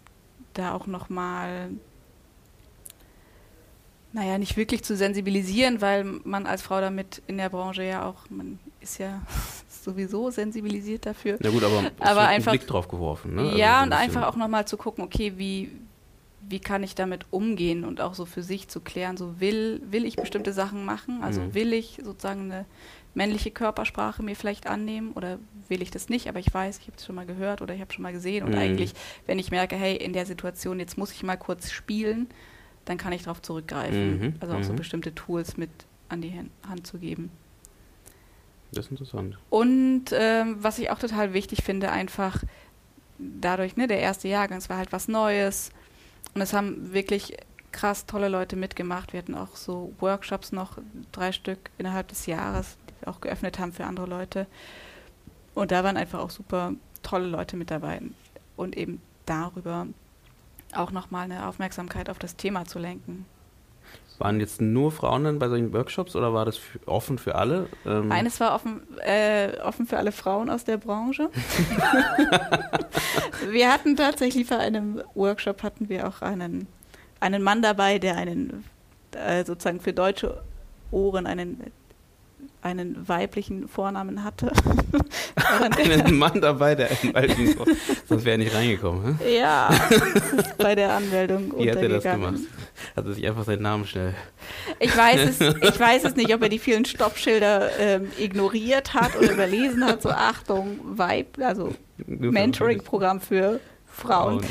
[SPEAKER 2] da auch nochmal, naja, nicht wirklich zu sensibilisieren, weil man als Frau damit in der Branche ja auch, man ist ja sowieso sensibilisiert dafür.
[SPEAKER 1] Na gut, aber,
[SPEAKER 2] Aber einfach-
[SPEAKER 1] ein Blick drauf geworfen. Ne? Also so
[SPEAKER 2] ja,
[SPEAKER 1] ein
[SPEAKER 2] und
[SPEAKER 1] bisschen.
[SPEAKER 2] einfach auch nochmal zu gucken, okay, wie, wie kann ich damit umgehen und auch so für sich zu klären, so will, will ich bestimmte Sachen machen, also
[SPEAKER 1] Mhm.
[SPEAKER 2] will ich sozusagen eine männliche Körpersprache mir vielleicht annehmen oder will ich das nicht, aber ich weiß, ich habe es schon mal gehört oder ich habe schon mal gesehen und
[SPEAKER 1] Mhm.
[SPEAKER 2] eigentlich, wenn ich merke, hey, in der Situation, jetzt muss ich mal kurz spielen, dann kann ich darauf zurückgreifen.
[SPEAKER 1] Mhm,
[SPEAKER 2] Also auch so
[SPEAKER 1] mhm.
[SPEAKER 2] bestimmte Tools mit an die Hand zu geben.
[SPEAKER 1] Das ist interessant.
[SPEAKER 2] Und ähm, was ich auch total wichtig finde, einfach dadurch, ne, der erste Jahrgang, es war halt was Neues. Und es haben wirklich krass tolle Leute mitgemacht. Wir hatten auch so Workshops noch, drei Stück innerhalb des Jahres, die wir auch geöffnet haben für andere Leute. Und da waren einfach auch super tolle Leute mit dabei. Und eben darüber auch nochmal eine Aufmerksamkeit auf das Thema zu lenken.
[SPEAKER 1] Waren jetzt nur Frauen dann bei solchen Workshops oder war das offen für alle? Ähm,
[SPEAKER 2] Eines war offen, äh, offen für alle Frauen aus der Branche. wir hatten tatsächlich bei einem Workshop hatten wir auch einen, einen Mann dabei, der einen äh, sozusagen für deutsche Ohren einen einen weiblichen Vornamen hatte.
[SPEAKER 1] Einen Mann dabei, der einen alten, sonst wäre er nicht reingekommen. Hä?
[SPEAKER 2] ja, bei der Anmeldung
[SPEAKER 1] Wie hat er das gemacht? Hat er sich einfach seinen Namen schnell.
[SPEAKER 2] Ich weiß es, ich weiß es nicht, ob er die vielen Stoppschilder ähm, ignoriert hat oder überlesen hat. So Achtung, Weib, also Mentoring-Programm für Frauen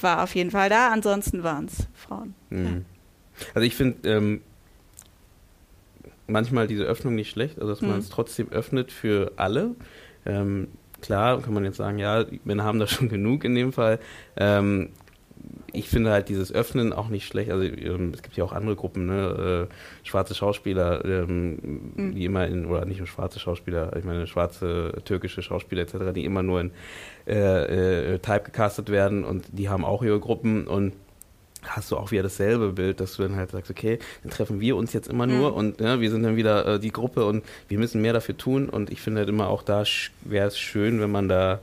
[SPEAKER 2] war auf jeden Fall da. Ansonsten waren es Frauen.
[SPEAKER 1] Mhm. Also ich finde ähm, manchmal diese Öffnung nicht schlecht, also dass man
[SPEAKER 2] Mhm.
[SPEAKER 1] es trotzdem öffnet für alle. Ähm, klar kann man jetzt sagen, ja, Männer haben da schon genug in dem Fall. Ähm, ich finde halt dieses Öffnen auch nicht schlecht. Also ähm, es gibt ja auch andere Gruppen, ne? äh, schwarze Schauspieler, ähm,
[SPEAKER 2] Mhm.
[SPEAKER 1] die immer in, oder nicht nur schwarze Schauspieler, ich meine schwarze türkische Schauspieler etc., die immer nur in äh, äh, Type gecastet werden und die haben auch ihre Gruppen und hast du auch wieder dasselbe Bild, dass du dann halt sagst, okay, dann treffen wir uns jetzt immer nur mhm. und ja, wir sind dann wieder äh, die Gruppe und wir müssen mehr dafür tun. Und ich finde halt immer auch da wäre es schön, wenn man da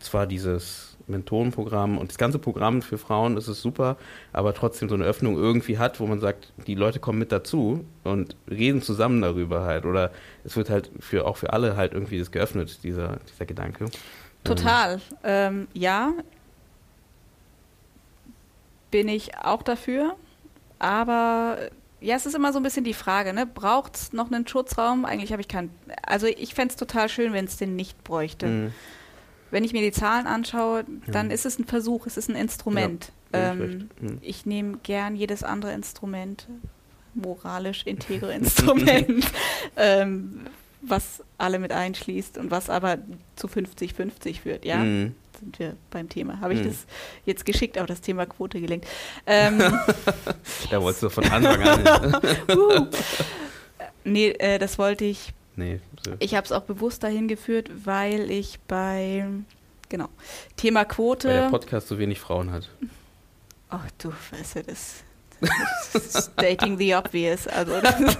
[SPEAKER 1] zwar dieses Mentorenprogramm und das ganze Programm für Frauen ist es super, aber trotzdem so eine Öffnung irgendwie hat, wo man sagt, die Leute kommen mit dazu und reden zusammen darüber halt. Oder es wird halt für auch für alle halt irgendwie das geöffnet, dieser, dieser Gedanke.
[SPEAKER 2] Total. Ähm, ja. Bin ich auch dafür. Aber ja, es ist immer so ein bisschen die Frage, ne? Braucht es noch einen Schutzraum? Eigentlich habe ich keinen. Also ich fände es total schön, wenn es den nicht bräuchte. Mhm wenn ich mir die Zahlen anschaue, dann ja. ist es ein Versuch, es ist ein Instrument. Ja, ähm, hm. Ich nehme gern jedes andere Instrument, moralisch integre Instrument, ähm, was alle mit einschließt und was aber zu 50-50 führt, ja. Mhm. Sind wir beim Thema. Habe ich mhm. das jetzt geschickt auf das Thema Quote gelenkt? Ähm,
[SPEAKER 1] da wolltest du von Anfang an. uh.
[SPEAKER 2] Nee, äh, das wollte ich Nee. So. Ich habe es auch bewusst dahin geführt, weil ich bei, genau, Thema Quote. Weil
[SPEAKER 1] der Podcast so wenig Frauen hat.
[SPEAKER 2] Ach du, weißt du, das, das ist Dating the Obvious. Also, das,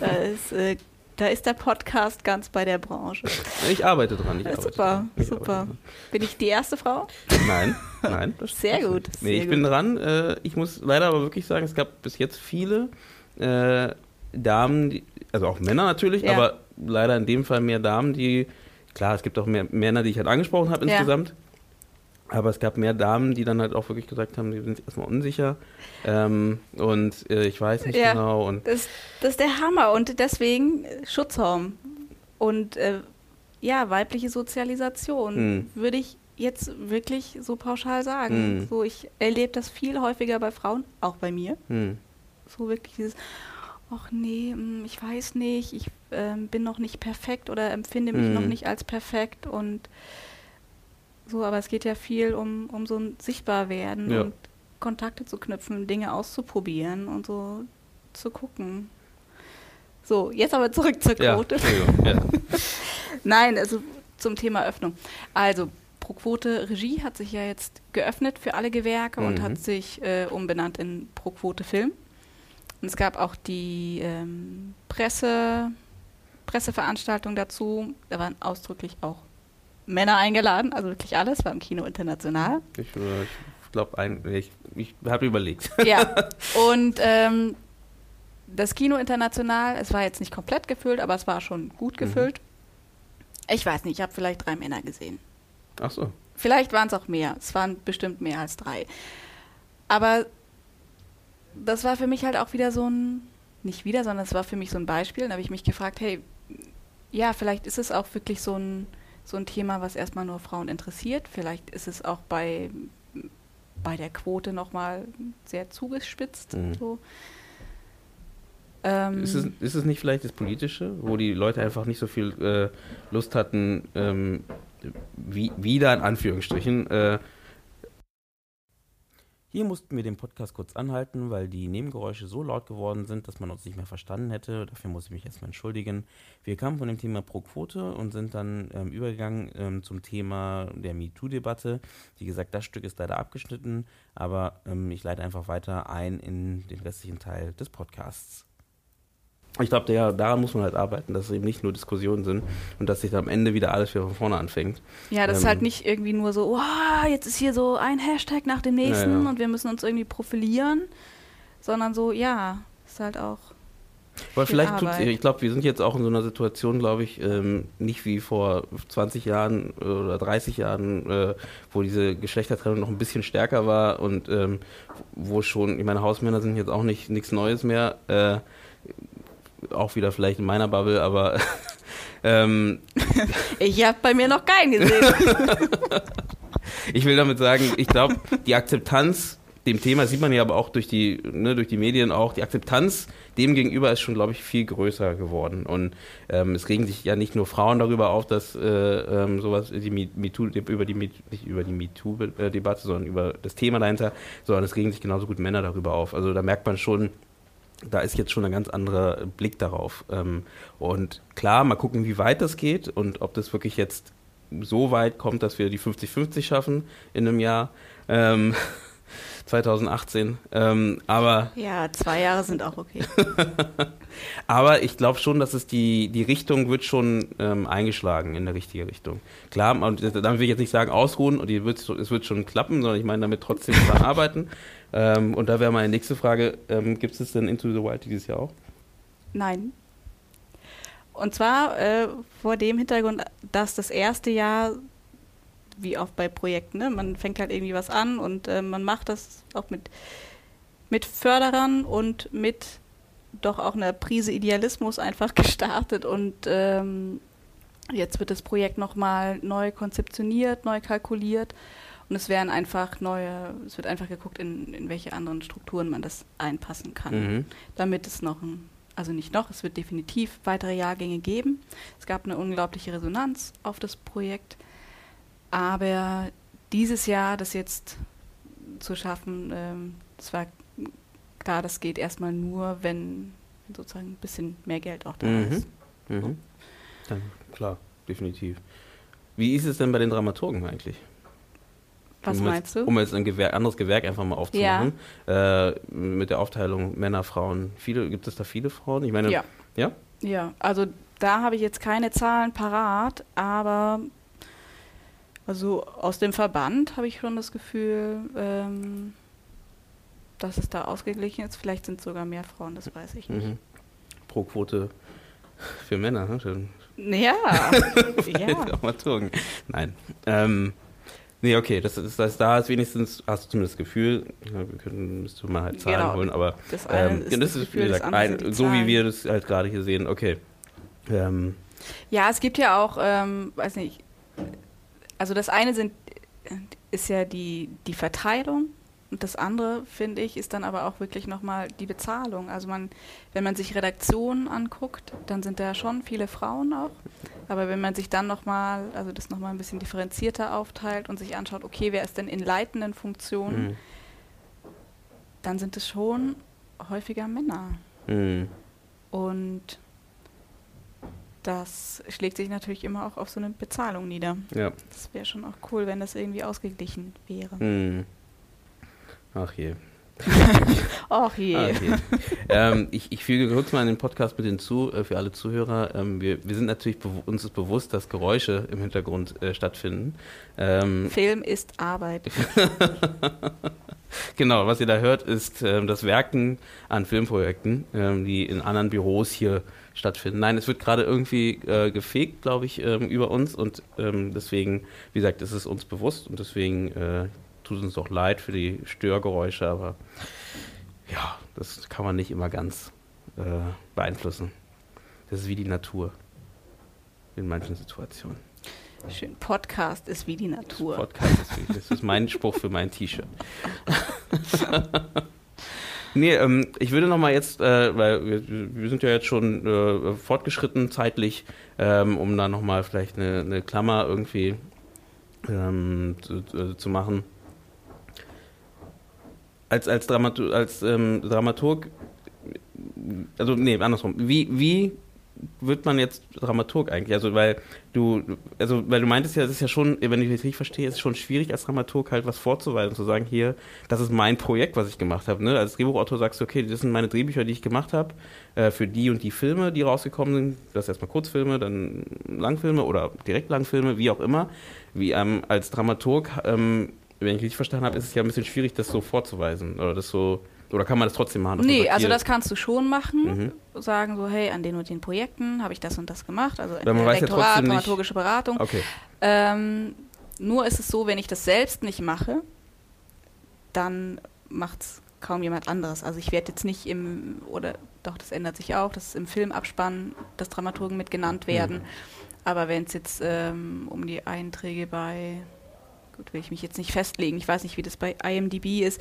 [SPEAKER 2] da, ist, äh, da ist der Podcast ganz bei der Branche.
[SPEAKER 1] Ich arbeite dran. Ich
[SPEAKER 2] ja,
[SPEAKER 1] arbeite
[SPEAKER 2] super, dran. Ich super. Dran. Bin ich die erste Frau?
[SPEAKER 1] Nein, nein.
[SPEAKER 2] sehr gut.
[SPEAKER 1] Nee, sehr
[SPEAKER 2] ich
[SPEAKER 1] gut. bin dran. Äh, ich muss leider aber wirklich sagen, es gab bis jetzt viele äh, Damen, also auch Männer natürlich, ja. aber leider in dem Fall mehr Damen, die, klar, es gibt auch mehr Männer, die ich halt angesprochen habe insgesamt. Aber es gab mehr Damen, die dann halt auch wirklich gesagt haben, die sind erstmal unsicher. Ähm, und äh, ich weiß nicht ja, genau. Und
[SPEAKER 2] das, das, ist der Hammer. Und deswegen Schutzraum. Und äh, ja, weibliche Sozialisation hm. würde ich jetzt wirklich so pauschal sagen. Hm. So, ich erlebe das viel häufiger bei Frauen, auch bei mir. Hm. So wirklich dieses, ach nee, hm, ich weiß nicht, ich äh, bin noch nicht perfekt oder empfinde mich mhm. noch nicht als perfekt und so, aber es geht ja viel um, um so ein Sichtbarwerden ja. und Kontakte zu knüpfen, Dinge auszuprobieren und so zu gucken. So, jetzt aber zurück zur Quote. Ja, ja. Nein, also zum Thema Öffnung. Also, Pro Quote Regie hat sich ja jetzt geöffnet für alle Gewerke mhm. und hat sich äh, umbenannt in Pro Quote Film. Und es gab auch die ähm, Presse, Presseveranstaltung dazu. Da waren ausdrücklich auch Männer eingeladen, also wirklich alles, war im Kino international.
[SPEAKER 1] Ich, äh, ich glaube, ich, ich habe überlegt.
[SPEAKER 2] Ja, und ähm, das Kino international, es war jetzt nicht komplett gefüllt, aber es war schon gut mhm. gefüllt. Mhm. Ich weiß nicht, ich habe vielleicht drei Männer gesehen.
[SPEAKER 1] Ach so.
[SPEAKER 2] Vielleicht waren es auch mehr. Es waren bestimmt mehr als drei. Aber das war für mich halt auch wieder so ein, nicht wieder, sondern es war für mich so ein Beispiel. Da habe ich mich gefragt, hey, ja, vielleicht ist es auch wirklich so ein, so ein Thema, was erstmal nur Frauen interessiert. Vielleicht ist es auch bei, bei der Quote nochmal sehr zugespitzt. Mhm. So.
[SPEAKER 1] Ähm, ist, es, ist es nicht vielleicht das Politische, wo die Leute einfach nicht so viel äh, Lust hatten, ähm, wie, wieder in Anführungsstrichen, äh, hier mussten wir den Podcast kurz anhalten, weil die Nebengeräusche so laut geworden sind, dass man uns nicht mehr verstanden hätte. Dafür muss ich mich erstmal entschuldigen. Wir kamen von dem Thema pro Quote und sind dann ähm, übergegangen ähm, zum Thema der MeToo-Debatte. Wie gesagt, das Stück ist leider abgeschnitten, aber ähm, ich leite einfach weiter ein in den restlichen Teil des Podcasts ich glaube, daran muss man halt arbeiten, dass es eben nicht nur Diskussionen sind und dass sich am Ende wieder alles wieder von vorne anfängt.
[SPEAKER 2] Ja, das ähm, ist halt nicht irgendwie nur so, oh, jetzt ist hier so ein Hashtag nach dem nächsten ja, ja. und wir müssen uns irgendwie profilieren, sondern so, ja, ist halt auch.
[SPEAKER 1] Weil vielleicht tut ich glaube, wir sind jetzt auch in so einer Situation, glaube ich, ähm, nicht wie vor 20 Jahren oder 30 Jahren, äh, wo diese Geschlechtertrennung noch ein bisschen stärker war und ähm, wo schon, ich meine, Hausmänner sind jetzt auch nicht nichts Neues mehr. Äh, auch wieder vielleicht in meiner Bubble, aber ähm,
[SPEAKER 2] ich habe bei mir noch keinen gesehen.
[SPEAKER 1] ich will damit sagen, ich glaube, die Akzeptanz dem Thema sieht man ja aber auch durch die, ne, durch die Medien auch, die Akzeptanz dem gegenüber ist schon, glaube ich, viel größer geworden. Und ähm, es regen sich ja nicht nur Frauen darüber auf, dass äh, ähm, sowas, die MeToo, über die, nicht über die MeToo-Debatte, sondern über das Thema dahinter, sondern es regen sich genauso gut Männer darüber auf. Also da merkt man schon, da ist jetzt schon ein ganz anderer Blick darauf. Ähm, und klar, mal gucken, wie weit das geht und ob das wirklich jetzt so weit kommt, dass wir die 50-50 schaffen in einem Jahr. Ähm, 2018. Ähm, aber
[SPEAKER 2] ja, zwei Jahre sind auch okay.
[SPEAKER 1] aber ich glaube schon, dass es die, die Richtung wird schon ähm, eingeschlagen in der richtige Richtung. Klar, und damit will ich jetzt nicht sagen ausruhen und wird, es wird schon klappen, sondern ich meine damit trotzdem dran arbeiten. Ähm, und da wäre meine nächste Frage, ähm, gibt es denn Into the Wild dieses Jahr auch?
[SPEAKER 2] Nein. Und zwar äh, vor dem Hintergrund, dass das erste Jahr wie auch bei Projekten. Ne? Man fängt halt irgendwie was an und äh, man macht das auch mit, mit Förderern und mit doch auch einer Prise Idealismus einfach gestartet und ähm, jetzt wird das Projekt nochmal neu konzeptioniert, neu kalkuliert und es werden einfach neue, es wird einfach geguckt, in, in welche anderen Strukturen man das einpassen kann, mhm. damit es noch ein, also nicht noch, es wird definitiv weitere Jahrgänge geben. Es gab eine unglaubliche Resonanz auf das Projekt aber dieses Jahr das jetzt zu schaffen, ähm, das war klar, das geht erstmal nur, wenn sozusagen ein bisschen mehr Geld auch da mhm. ist. Mhm.
[SPEAKER 1] Dann, klar, definitiv. Wie ist es denn bei den Dramaturgen eigentlich?
[SPEAKER 2] Was
[SPEAKER 1] um
[SPEAKER 2] meinst
[SPEAKER 1] jetzt,
[SPEAKER 2] du?
[SPEAKER 1] Um jetzt ein Gewerk, anderes Gewerk einfach mal aufzumachen. Ja. Äh, mit der Aufteilung Männer, Frauen. Viele, gibt es da viele Frauen? Ich meine,
[SPEAKER 2] ja.
[SPEAKER 1] Ja,
[SPEAKER 2] ja also da habe ich jetzt keine Zahlen parat, aber also aus dem Verband habe ich schon das Gefühl, ähm, dass es da ausgeglichen ist. Vielleicht sind es sogar mehr Frauen, das weiß ich nicht. Mhm.
[SPEAKER 1] Pro Quote für Männer, ne?
[SPEAKER 2] Ja.
[SPEAKER 1] ja. Nein. Ähm, nee, okay, das ist, das da ist wenigstens, hast du zumindest das Gefühl, wir können, müsst du mal halt Zahlen
[SPEAKER 2] genau.
[SPEAKER 1] holen, aber
[SPEAKER 2] das, ähm, ist das, ist, wie gesagt, ein,
[SPEAKER 1] so wie wir das halt gerade hier sehen, okay. Ähm,
[SPEAKER 2] ja, es gibt ja auch, ähm, weiß nicht, also das eine sind, ist ja die, die Verteilung und das andere, finde ich, ist dann aber auch wirklich nochmal die Bezahlung. Also man, wenn man sich Redaktionen anguckt, dann sind da schon viele Frauen auch. Aber wenn man sich dann nochmal, also das nochmal ein bisschen differenzierter aufteilt und sich anschaut, okay, wer ist denn in leitenden Funktionen, mhm. dann sind es schon häufiger Männer. Mhm. Und das schlägt sich natürlich immer auch auf so eine Bezahlung nieder.
[SPEAKER 1] Ja.
[SPEAKER 2] Das wäre schon auch cool, wenn das irgendwie ausgeglichen wäre.
[SPEAKER 1] Hm. Ach je.
[SPEAKER 2] Ach je. Ach je.
[SPEAKER 1] ähm, ich, ich füge kurz mal in den Podcast mit hinzu, äh, für alle Zuhörer. Ähm, wir, wir sind natürlich, uns ist bewusst, dass Geräusche im Hintergrund äh, stattfinden.
[SPEAKER 2] Ähm, Film ist Arbeit.
[SPEAKER 1] genau, was ihr da hört, ist ähm, das Werken an Filmprojekten, ähm, die in anderen Büros hier stattfinden. Nein, es wird gerade irgendwie äh, gefegt, glaube ich, ähm, über uns und deswegen, wie gesagt, ist es uns bewusst und deswegen äh, tut uns auch leid für die Störgeräusche, aber ja, das kann man nicht immer ganz äh, beeinflussen. Das ist wie die Natur in manchen Situationen.
[SPEAKER 2] Schön, Podcast ist wie die Natur.
[SPEAKER 1] Podcast ist wie, das ist mein Spruch für mein T-Shirt. Nee, ähm, ich würde noch mal jetzt, äh, weil wir, wir, sind ja jetzt schon äh, fortgeschritten zeitlich, ähm, um da noch mal vielleicht eine, eine Klammer irgendwie ähm, zu, zu, machen. Als, als, Dramatur als ähm, Dramaturg, also nee, andersrum. Wie, wie wird man jetzt Dramaturg eigentlich? Also weil du, also weil du meintest ja, es ist ja schon, wenn ich das richtig verstehe, es ist schon schwierig als Dramaturg halt was vorzuweisen, zu sagen, hier, das ist mein Projekt, was ich gemacht habe. Ne? Als Drehbuchautor sagst du, okay, das sind meine Drehbücher, die ich gemacht habe, äh, für die und die Filme, die rausgekommen sind. Das erstmal Kurzfilme, dann Langfilme oder direkt Langfilme, wie auch immer. Wie ähm, als Dramaturg, ähm, wenn ich richtig verstanden habe, ist es ja ein bisschen schwierig, das so vorzuweisen oder das so oder kann man das trotzdem machen?
[SPEAKER 2] Nee, sagt, also das kannst du schon machen. Mhm. Sagen so, hey, an den und den Projekten habe ich das und das gemacht. Also
[SPEAKER 1] Lektorat, ja
[SPEAKER 2] dramaturgische Beratung.
[SPEAKER 1] Okay.
[SPEAKER 2] Ähm, nur ist es so, wenn ich das selbst nicht mache, dann macht es kaum jemand anderes. Also ich werde jetzt nicht im, oder doch, das ändert sich auch, dass im Filmabspann das Dramaturgen mit genannt werden. Mhm. Aber wenn es jetzt ähm, um die Einträge bei, gut, will ich mich jetzt nicht festlegen, ich weiß nicht, wie das bei IMDb ist,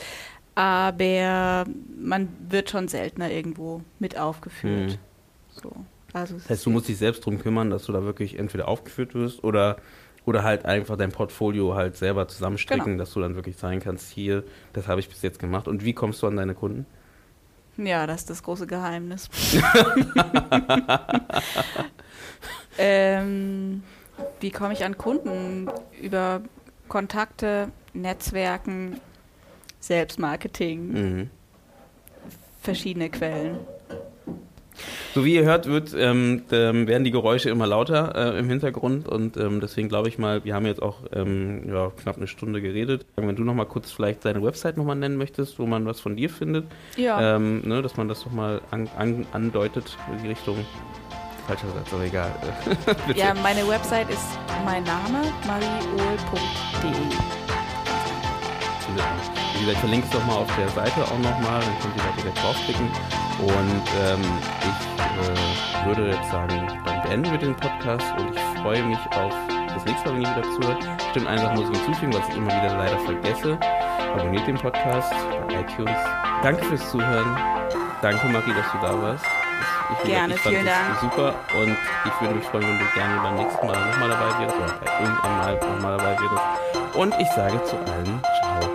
[SPEAKER 2] aber man wird schon seltener irgendwo mit aufgeführt. Mhm. So.
[SPEAKER 1] Also das heißt, du musst dich selbst darum kümmern, dass du da wirklich entweder aufgeführt wirst oder, oder halt einfach dein Portfolio halt selber zusammenstricken, genau. dass du dann wirklich zeigen kannst, hier, das habe ich bis jetzt gemacht. Und wie kommst du an deine Kunden?
[SPEAKER 2] Ja, das ist das große Geheimnis. ähm, wie komme ich an Kunden? Über Kontakte, Netzwerken, Selbstmarketing,
[SPEAKER 1] Mhm.
[SPEAKER 2] verschiedene Quellen.
[SPEAKER 1] So wie ihr hört, wird, ähm, werden die Geräusche immer lauter äh, im Hintergrund und ähm, deswegen glaube ich mal, wir haben jetzt auch ähm, ja, knapp eine Stunde geredet. Wenn du noch mal kurz vielleicht deine Website nochmal nennen möchtest, wo man was von dir findet,
[SPEAKER 2] Ja,
[SPEAKER 1] ähm, ne, dass man das nochmal an, an, andeutet in die Richtung. Falscher Satz, aber egal.
[SPEAKER 2] Ja meine Website ist mein Name,
[SPEAKER 1] man. Wie gesagt, ich verlinke es doch mal auf der Seite auch nochmal, dann könnt ihr da direkt draufklicken. Und ähm, ich äh, würde jetzt sagen, dann beenden wir den Podcast und ich freue mich auf das nächste Mal, wenn ihr wieder zuhört. Stimmt, eine Sache muss ich hinzufügen, was ich immer wieder leider vergesse. Abonniert den Podcast bei iTunes. Danke fürs Zuhören. Danke, Marie, dass du da warst. Ich,
[SPEAKER 2] Gerne,
[SPEAKER 1] ich fand
[SPEAKER 2] vielen Dank.
[SPEAKER 1] Super und ich würde mich freuen, wenn du gerne beim nächsten Mal nochmal dabei wärst oder bei irgendeinem Mal nochmal dabei wärst. Und ich sage zu allen Ciao.